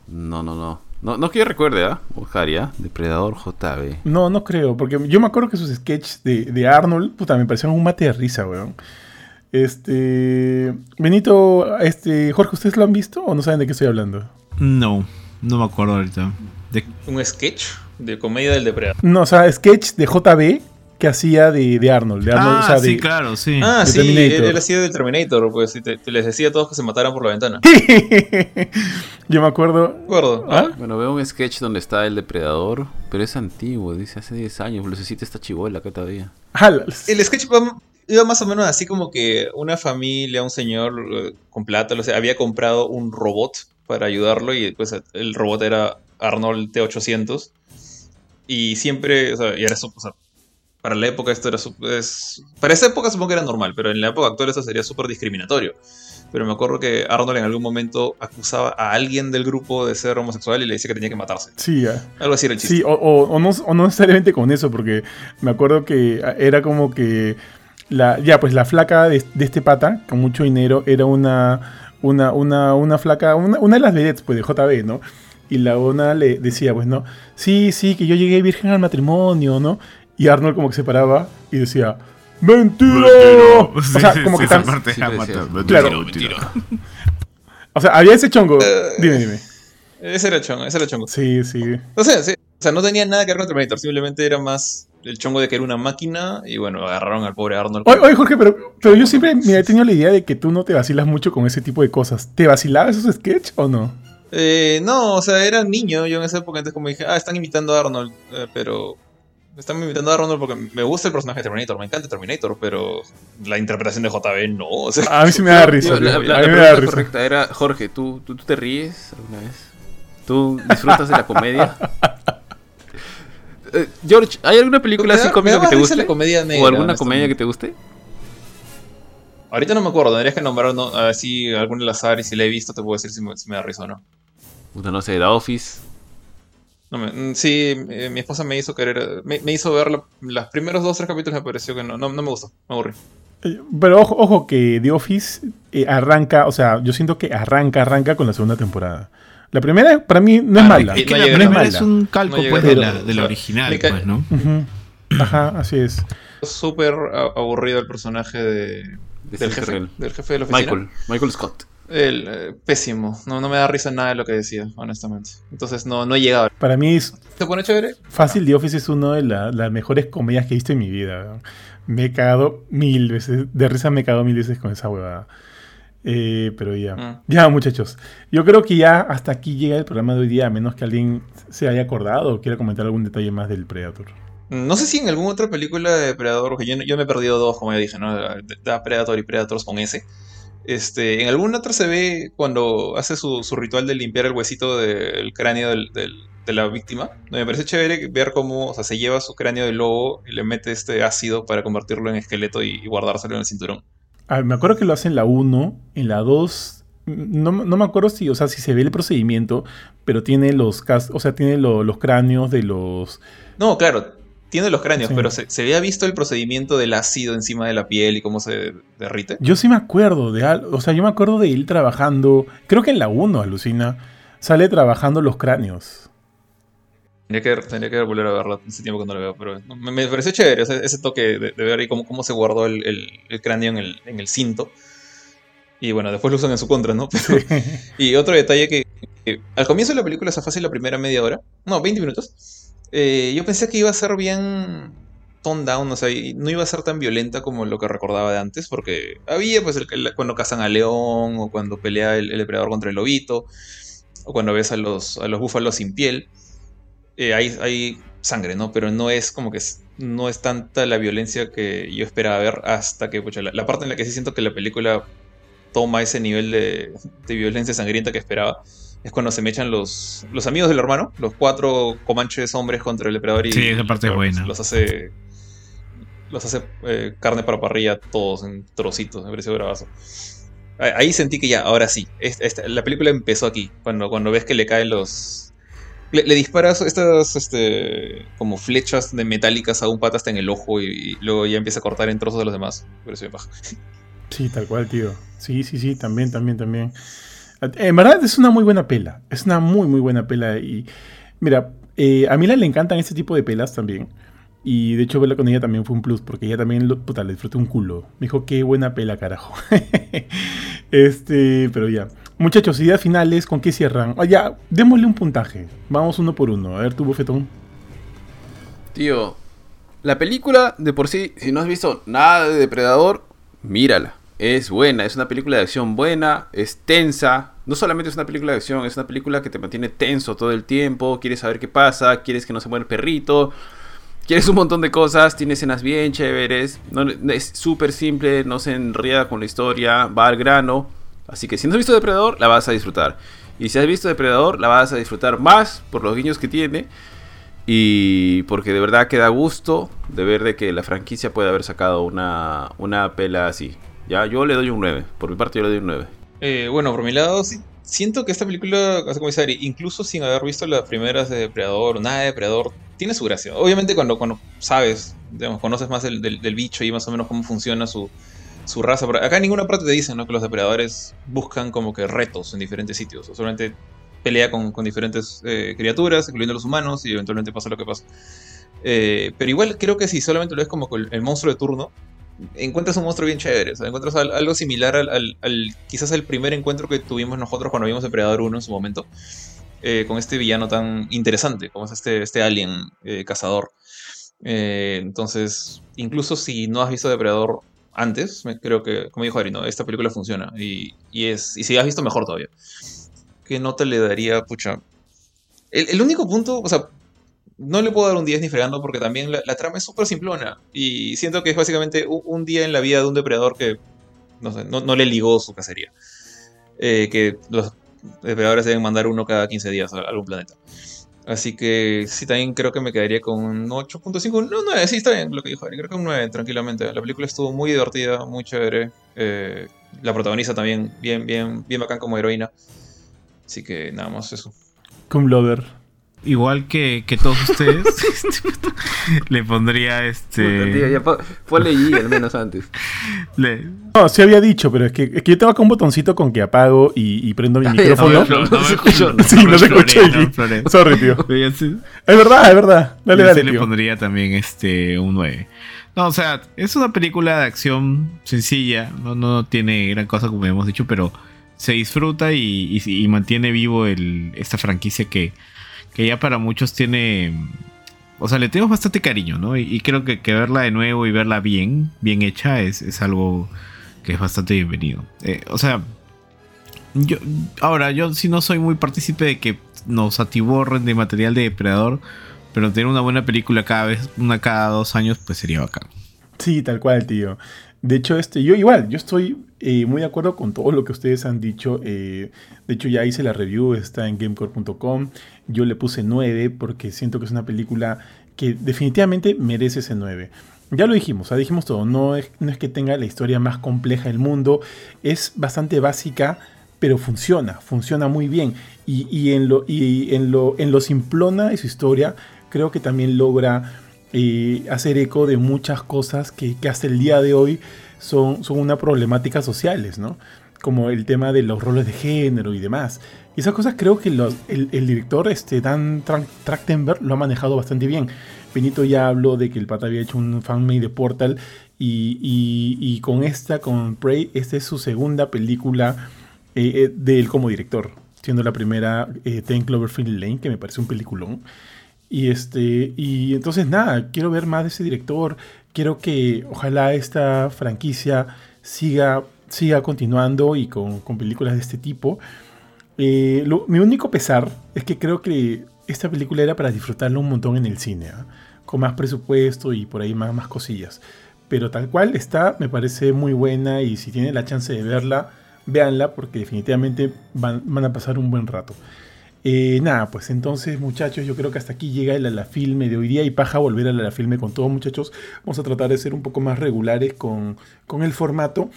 No, no, no. No, no que yo recuerde, ¿ah? Buscar ya. Depredador JB. No, no creo, porque yo me acuerdo que sus sketches de, de Arnold, puta, me parecían un mate de risa, weón. Este. Benito, este. Jorge, ¿ustedes lo han visto o no saben de qué estoy hablando? No, no me acuerdo ahorita. De- Un sketch de comedia del depredador. No, o sea, sketch de JB que hacía de, de Arnold. De Arnold Ah, o sea, sí, de- claro, sí. Ah, De sí, Terminator. él, él hacía de Terminator, pues te- te les decía a todos que se mataran por la ventana. (laughs) yo me acuerdo. ¿De acuerdo? ¿Ah? Bueno, veo un sketch donde está el depredador, pero es antiguo, dice hace 10 años. Lucecita está chivola acá todavía. Ah, El sketch iba más o menos así como que una familia, un señor eh, con plata, o sea, había comprado un robot para ayudarlo y pues el robot era Arnold T800 y siempre, o sea, y era su- o sea, para la época esto era es- para esa época supongo que era normal, pero en la época actual eso sería súper discriminatorio. Pero me acuerdo que Arnold en algún momento acusaba a alguien del grupo de ser homosexual y le decía que tenía que matarse. sí, ah. Algo así era el chiste. Sí, o, o- o no, o no necesariamente con eso, porque me acuerdo que era como que la, ya, pues la flaca de, de este pata, con mucho dinero, era una, una, una, una flaca, una, una de las vedettes, pues, de JB, ¿no? Y la una le decía, pues, ¿no? Sí, sí, que yo llegué virgen al matrimonio, ¿no? Y Arnold como que se paraba y decía, ¡Mentira! O sea, como que tan- Claro. mentira. (laughs) O sea, había ese chongo. Eh. Dime, dime. Ese era chongo, ese era chongo. Sí, sí. O sea, sí, o sea, no tenía nada que ver con Terminator, simplemente era más el chongo de que era una máquina y bueno, agarraron al pobre Arnold. Oye, oye, Jorge, pero, pero yo siempre mira, he tenido la idea de que tú no te vacilas mucho con ese tipo de cosas. ¿Te vacilabas esos sketches o no? Eh, no, o sea, era niño yo en esa época, entonces como dije, ah, están imitando a Arnold, eh, pero... Están imitando a Arnold porque me gusta el personaje de Terminator, me encanta Terminator, pero la interpretación de JB no, o sea... A mí sí me da risa. Tío, la, la- a la mí me da risa. correcta era, Jorge, ¿tú, tú, tú te ríes alguna vez? ¿Tú disfrutas de la comedia? (laughs) Eh, George, ¿hay alguna película Me así me cómica que te guste? la comedia negra, ¿O alguna comedia que te guste? Ahorita no me acuerdo, tendrías que nombrar no, así alguna al azar y si la he visto te puedo decir si me, si me da risa o no. Puta, no sé, The Office. No me- mm, sí, eh, mi esposa me hizo querer, me, me hizo ver la- los primeros dos o tres capítulos me pareció que no, no, no me gustó, me aburrí. Eh, Pero ojo, ojo que The Office eh, arranca, o sea, yo siento que arranca, arranca con la segunda temporada. La primera para mí no es Ah, mala. y- Es que no la primera mala. es un calco No pues, de la, de la o sea, original, pues, ¿no? Ajá, así es. Súper aburrido el personaje de, De del, Steve jefe, Carell. del jefe de la oficina. Michael, Michael Scott. El, eh, pésimo, no, no me da risa nada de lo que decía, honestamente. Entonces no, no he llegado. Para mí es ¿Se pone chévere? fácil, The Office es una de la- las mejores comedias que he visto en mi vida. Me he cagado mil veces, de risa me he cagado mil veces con esa huevada. Eh, pero ya. Mm. Ya, muchachos. Yo creo que ya hasta aquí llega el programa de hoy día, a menos que alguien se haya acordado o quiera comentar algún detalle más del Predator. No sé si en alguna otra película de Predator, porque yo, yo me he perdido dos, como ya dije, ¿no? De Predator y Predators con S. Este, en alguna otra se ve cuando hace su, su ritual de limpiar el huesito del cráneo del- del- de la víctima. Me parece chévere ver cómo o sea, se lleva su cráneo de lobo y le mete este ácido para convertirlo en esqueleto y, y guardárselo en el cinturón. Ah, me acuerdo que lo hace en la 1, en la 2. No, no me acuerdo si, o sea, si se ve el procedimiento, pero tiene los o sea, tiene lo- los cráneos de los. No, claro, tiene los cráneos, Sí. pero se, se había visto el procedimiento del ácido encima de la piel y cómo se derrite. Yo sí me acuerdo de algo. O sea, yo me acuerdo de él trabajando. Creo que en la 1, alucina. Sale trabajando los cráneos. Tendría que, tendría que volver a verla hace tiempo que no la veo, pero me, me pareció chévere ese, ese toque de, de ver ahí cómo, cómo se guardó el, el- el cráneo en el, en el cinto. Y bueno, después lo usan en su contra, ¿no? (laughs) Pero- y otro detalle que, que al comienzo de la película, esa fácil la primera media hora, no, 20 minutos, eh, yo pensé que iba a ser bien tone down, o sea, no iba a ser tan violenta como lo que recordaba de antes, porque había pues el, el- cuando cazan a león, o cuando pelea el, el depredador contra el lobito, o cuando ves a los, a los búfalos sin piel, eh, hay, hay sangre, ¿no? Pero no es como que no es tanta la violencia que yo esperaba ver hasta que, la, la parte en la que sí siento que la película toma ese nivel de, de violencia sangrienta que esperaba. Es cuando se me echan los, los amigos del hermano, los cuatro comanches hombres contra el depredador y Sí, esa parte es buena. Los hace. Los hace eh, carne para parrilla todos en trocitos, me pareció bravazo. Ah, Ahí sentí que ya, ahora sí. Esta- esta- la película empezó aquí. Cuando, cuando ves que le caen los. Le, le disparas estas este, como flechas de metálicas a un pata hasta en el ojo y, y luego ya empieza a cortar en trozos a los demás. Me pareció bien paja. Sí, tal cual, tío. Sí, sí, sí, también, también, también. En verdad es una muy buena pela. Es una muy, muy buena pela. Y mira, eh, a Mila le encantan este tipo de pelas también. Y de hecho verla con ella también fue un plus, porque ella también, lo, puta, le disfruté un culo. Me dijo, qué buena pela, carajo. (laughs) este, pero ya. Muchachos, ideas finales, ¿con qué cierran? Ah, ya, démosle un puntaje. Vamos uno por uno. A ver, tu bofetón. Tío, la película de por sí, si no has visto nada de Depredador, mírala. Es buena, es una película de acción buena, es tensa. No solamente es una película de acción, es una película que te mantiene tenso todo el tiempo. Quieres saber qué pasa, quieres que no se muera el perrito. Quieres un montón de cosas, tiene escenas bien chéveres. No, es súper simple, no se enreda con la historia, va al grano. Así que si no has visto Depredador, la vas a disfrutar. Y si has visto Depredador, la vas a disfrutar más por los guiños que tiene. Y porque de verdad queda gusto de ver de que la franquicia puede haber sacado una, una pela así. Ya, yo le doy un 9. Por mi parte yo le doy un 9. Eh, bueno, por mi lado, sí, siento que esta película, como dice incluso sin haber visto las primeras de Depredador nada de Depredador, tiene su gracia. Obviamente cuando, cuando sabes, digamos, conoces más el- del, bicho y más o menos cómo funciona su, su raza. Acá en ninguna parte te dicen ¿no? que los depredadores buscan como que retos en diferentes sitios. O solamente pelea con, con diferentes eh, criaturas, incluyendo los humanos, y eventualmente pasa lo que pasa. Eh, pero igual creo que si solamente lo ves como el, el monstruo de turno, encuentras un monstruo bien chévere. o sea, encuentras al- algo similar al, al- al- quizás al primer encuentro que tuvimos nosotros cuando vimos Depredador 1 en su momento. eh, con este villano tan interesante como es este, este alien eh, cazador. Eh, entonces, incluso si no has visto Depredador antes, creo que, como dijo Ari, ¿no? esta película funciona. Y, y es, y si has visto, mejor todavía. ¿Qué nota le daría, pucha? El, el único punto, o sea, no le puedo dar un 10 ni fregando porque también la, trama es súper simplona. Y siento que es básicamente un, día en la vida de un depredador que no, no, no le ligó su cacería. Eh, que los depredadores deben mandar uno cada 15 días a algún planeta. Así que sí, también creo que me quedaría con un 8.5. No, 9, sí, está bien lo que dijo Ari. Creo que un 9, tranquilamente. La película estuvo muy divertida, muy chévere. Eh, la protagoniza también bien, bien, bien bacán como heroína. Así que nada más eso. Cum Lover. Igual que, que todos (laughs) ustedes, le pondría este. ponle G al menos antes. le- No, sí había dicho, pero es que, es que yo tengo acá un botoncito con que apago y, y prendo mi micrófono. no, se. (laughs) Sí, no se. Sorry, tío. (laughs) Ya Es verdad, es verdad. Dale, yo dale, sí le tío. pondría también este un 9. No, o sea, es una película de acción sencilla, no, no tiene gran cosa como hemos dicho, pero se disfruta y, y- y mantiene vivo el, esta franquicia que, que ya para muchos tiene... O sea, le tenemos bastante cariño, ¿no? Y, creo que, que verla de nuevo y verla bien, bien hecha, es, es algo que es bastante bienvenido. Eh, o sea, yo, ahora, yo sí no soy muy partícipe de que nos atiborren de material de depredador, pero tener una buena película cada vez, una cada dos años, pues sería bacán. Sí, tal cual, tío. De hecho, este, yo igual, yo estoy eh, muy de acuerdo con todo lo que ustedes han dicho. eh, de hecho, ya hice la review, está en gamecore.com. Yo le puse 9 porque siento que es una película que definitivamente merece ese 9. Ya lo dijimos, sea, dijimos todo. No es, no es que tenga la historia más compleja del mundo, es bastante básica, pero funciona, funciona muy bien. Y, y en, lo, y en, lo, en lo simplona de su historia, creo que también logra hacer eco de muchas cosas que, que hasta el día de hoy son, son una problemática sociales, ¿no? Como el tema de los roles de género y demás. Y esas cosas creo que el, el director este, Dan Tra- Trachtenberg lo ha manejado bastante bien. Benito ya habló de que el pata había hecho un fanmade de Portal y, y- y con esta, con Prey, esta es su segunda película eh, eh, de él como director, siendo la primera eh, Ten Cloverfield Lane, que me parece un peliculón. Y este, y entonces nada, quiero ver más de ese director. Quiero que ojalá esta franquicia siga, siga continuando y con, con películas de este tipo. Eh, mi único pesar es que creo que esta película era para disfrutarla un montón en el cine, ¿ah? con más presupuesto y por ahí más, más cosillas. Pero tal cual está, me parece muy buena y si tienen la chance de verla, véanla porque definitivamente van a pasar un buen rato. Nada, pues entonces muchachos, yo creo que hasta aquí llega el a la de hoy día y paja volver al a la filme con todos muchachos. Vamos a tratar de ser un poco más regulares con, con el formato.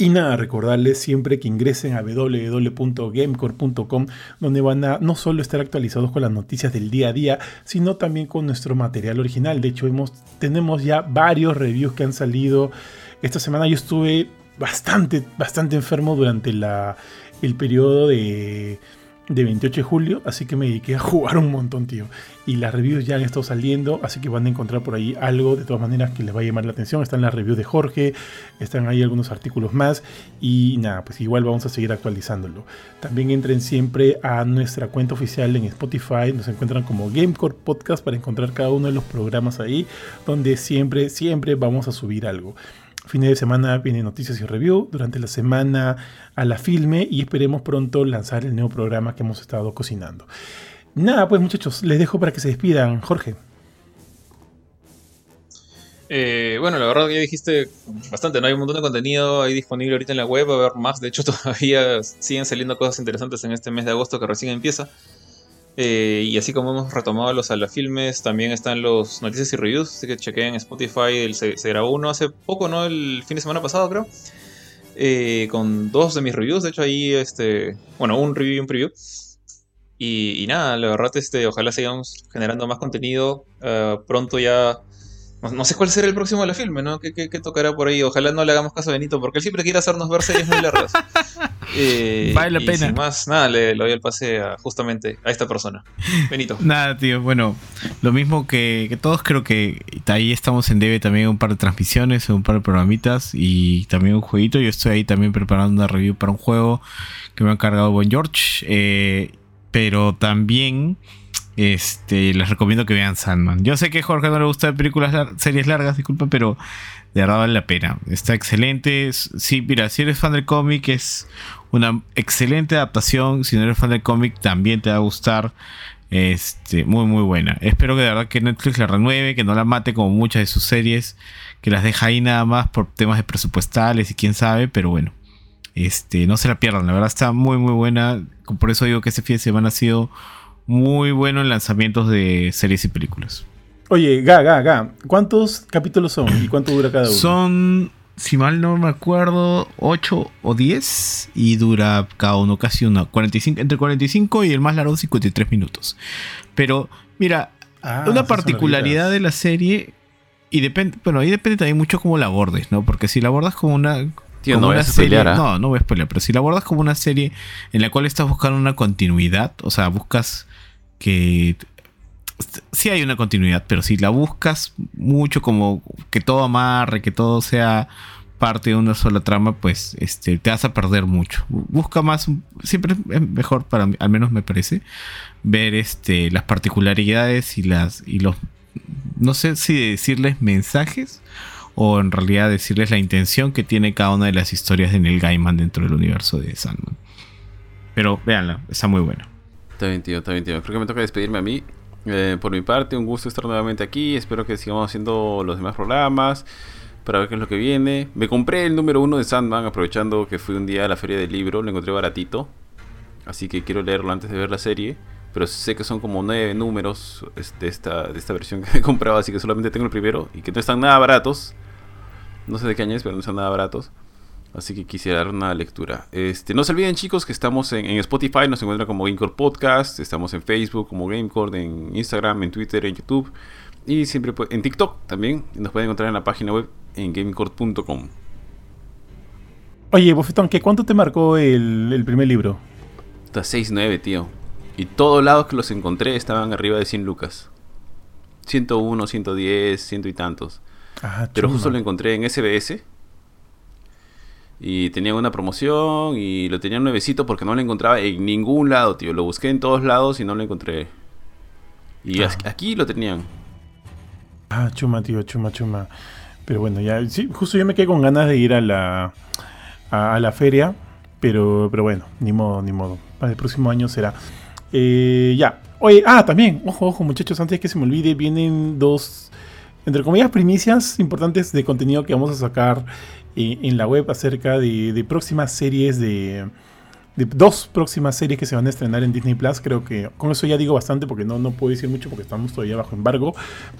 Y nada, recordarles siempre que ingresen a www.gamecore.com donde van a no solo estar actualizados con las noticias del día a día, sino también con nuestro material original. De hecho, hemos, tenemos ya varios reviews que han salido. Esta semana yo estuve bastante, bastante enfermo durante la, el periodo de, de 28 de julio, así que me dediqué a jugar un montón, tío. Y las reviews ya han estado saliendo, así que van a encontrar por ahí algo de todas maneras que les va a llamar la atención. Están las reviews de Jorge, están ahí algunos artículos más y nada, pues igual vamos a seguir actualizándolo. También entren siempre a nuestra cuenta oficial en Spotify, nos encuentran como Gamecore Podcast para encontrar cada uno de los programas ahí, donde siempre, siempre vamos a subir algo. Fines de semana vienen noticias y review. Durante la semana a la filme y esperemos pronto lanzar el nuevo programa que hemos estado cocinando. Nada, pues muchachos, les dejo para que se despidan. Jorge. Eh, bueno, la verdad ya dijiste bastante, ¿no? Hay un montón de contenido ahí disponible ahorita en la web, a haber más. De hecho, (laughs) todavía siguen saliendo cosas interesantes en este mes de agosto que recién empieza. Eh, y así como hemos retomado los filmes, también están los noticias y reviews. Así que chequeen Spotify, el, se, se grabó uno hace poco, ¿no? El fin de semana pasado, creo. Eh, con dos de mis reviews. De hecho, ahí, este. Bueno, un review y un preview. Y, y nada, la verdad, este, ojalá sigamos generando más contenido. Eh, pronto ya. No, no sé cuál será el próximo de la filme, ¿no? ¿Qué, qué, qué tocará por ahí? Ojalá no le hagamos caso a Benito, porque él siempre quiere hacernos ver series muy largas. (laughs) Eh, Vale la y pena. Sin más, nada, le, le doy el pase a, justamente a esta persona. Benito. (laughs) Nada, tío. Bueno, lo mismo que, que todos, creo que ahí estamos en debe también un par de transmisiones, un par de programitas y también un jueguito. Yo estoy ahí también preparando una review para un juego que me ha encargado Buen George. eh, pero también este, les recomiendo que vean Sandman. Yo sé que a Jorge no le gusta películas, lar- series largas, disculpa, pero de verdad vale la pena. Está excelente. Sí, mira, si eres fan del cómic, es una excelente adaptación. Si no eres fan del cómic, también te va a gustar. Este, muy, muy buena. Espero que de verdad que Netflix la renueve, que no la mate como muchas de sus series, que las deja ahí nada más por temas de presupuestales y quién sabe, pero bueno. Este, no se la pierdan, la verdad está muy muy buena. Por eso digo que este fin de semana ha sido muy bueno en lanzamientos de series y películas. Oye, Ga, Ga, Ga, ¿cuántos capítulos son y cuánto dura cada uno? Son, si mal no me acuerdo, 8 o 10 y dura cada uno casi una 45, entre 45 y el más largo 53 minutos. Pero mira, Ah, una particularidad de la serie y depende, bueno, ahí depende también mucho cómo la abordes, ¿no? Porque si la abordas como una Tío, como no una vayas a serie, spoilear, ¿ah? no, no voy a spoiler, pero si la abordas como una serie en la cual estás buscando una continuidad, o sea, buscas que sí hay una continuidad, pero si la buscas mucho como que todo amarre, que todo sea parte de una sola trama, pues este, te vas a perder mucho. Busca más, siempre es mejor para mí, al menos me parece, ver este, las particularidades y las y los no sé si decirles mensajes o en realidad decirles la intención que tiene cada una de las historias de Neil Gaiman dentro del universo de Sandman. Pero véanla, está muy buena. Está bien, tío, está bien, tío. Creo que me toca despedirme a mí. Eh, por mi parte, un gusto estar nuevamente aquí. Espero que sigamos haciendo los demás programas para ver qué es lo que viene. Me compré el número uno de Sandman, aprovechando que fui un día a la feria del libro. Lo encontré baratito. Así que quiero leerlo antes de ver la serie. Pero sé que son como nueve números de esta, de esta versión que (laughs) he comprado. Así que solamente tengo el primero. Y que no están nada baratos. No sé de qué año pero no están nada baratos. Así que quisiera dar una lectura. Este, no se olviden, chicos, que estamos en, en Spotify, nos encuentran como Gamecore Podcast, estamos en Facebook como Gamecore, en Instagram, en Twitter, en YouTube y siempre en TikTok también. Nos pueden encontrar en la página web en gamecore.com. Oye, Bofetón, ¿qué cuánto te marcó el, el primer libro? Está 6.9, tío. Y todos lados que los encontré estaban arriba de 100 lucas. 101, 110, ciento y tantos. Ah, Pero justo lo encontré en SBS. Y tenía una promoción y lo tenía nuevecito porque no lo encontraba en ningún lado, tío. Lo busqué en todos lados y no lo encontré. Y Ah. aquí lo tenían. Ah, chuma, tío, chuma, chuma. Pero bueno, ya, sí, justo yo me quedé con ganas de ir a la, a, a la feria, pero, pero bueno, ni modo, ni modo. Para el próximo año será. Eh, ya. Oye, ah, también, ojo, ojo, muchachos, antes que se me olvide, vienen dos, entre comillas, primicias importantes de contenido que vamos a sacar eh, en la web acerca de, de próximas series de, de dos próximas series que se van a estrenar en Disney Plus. Creo que con eso ya digo bastante porque no, no puedo decir mucho porque estamos todavía bajo embargo.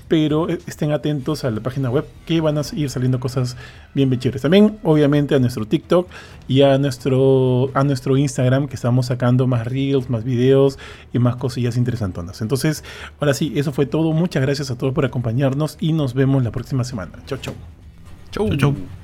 Pero eh, estén atentos a la página web que van a ir saliendo cosas bien bien chéveres. También, obviamente, a nuestro TikTok y a nuestro, a nuestro Instagram que estamos sacando más reels, más videos y más cosillas interesantonas. Entonces, ahora sí, eso fue todo. Muchas gracias a todos por acompañarnos y nos vemos la próxima semana. Chau, chau. Chau. Chau, chau.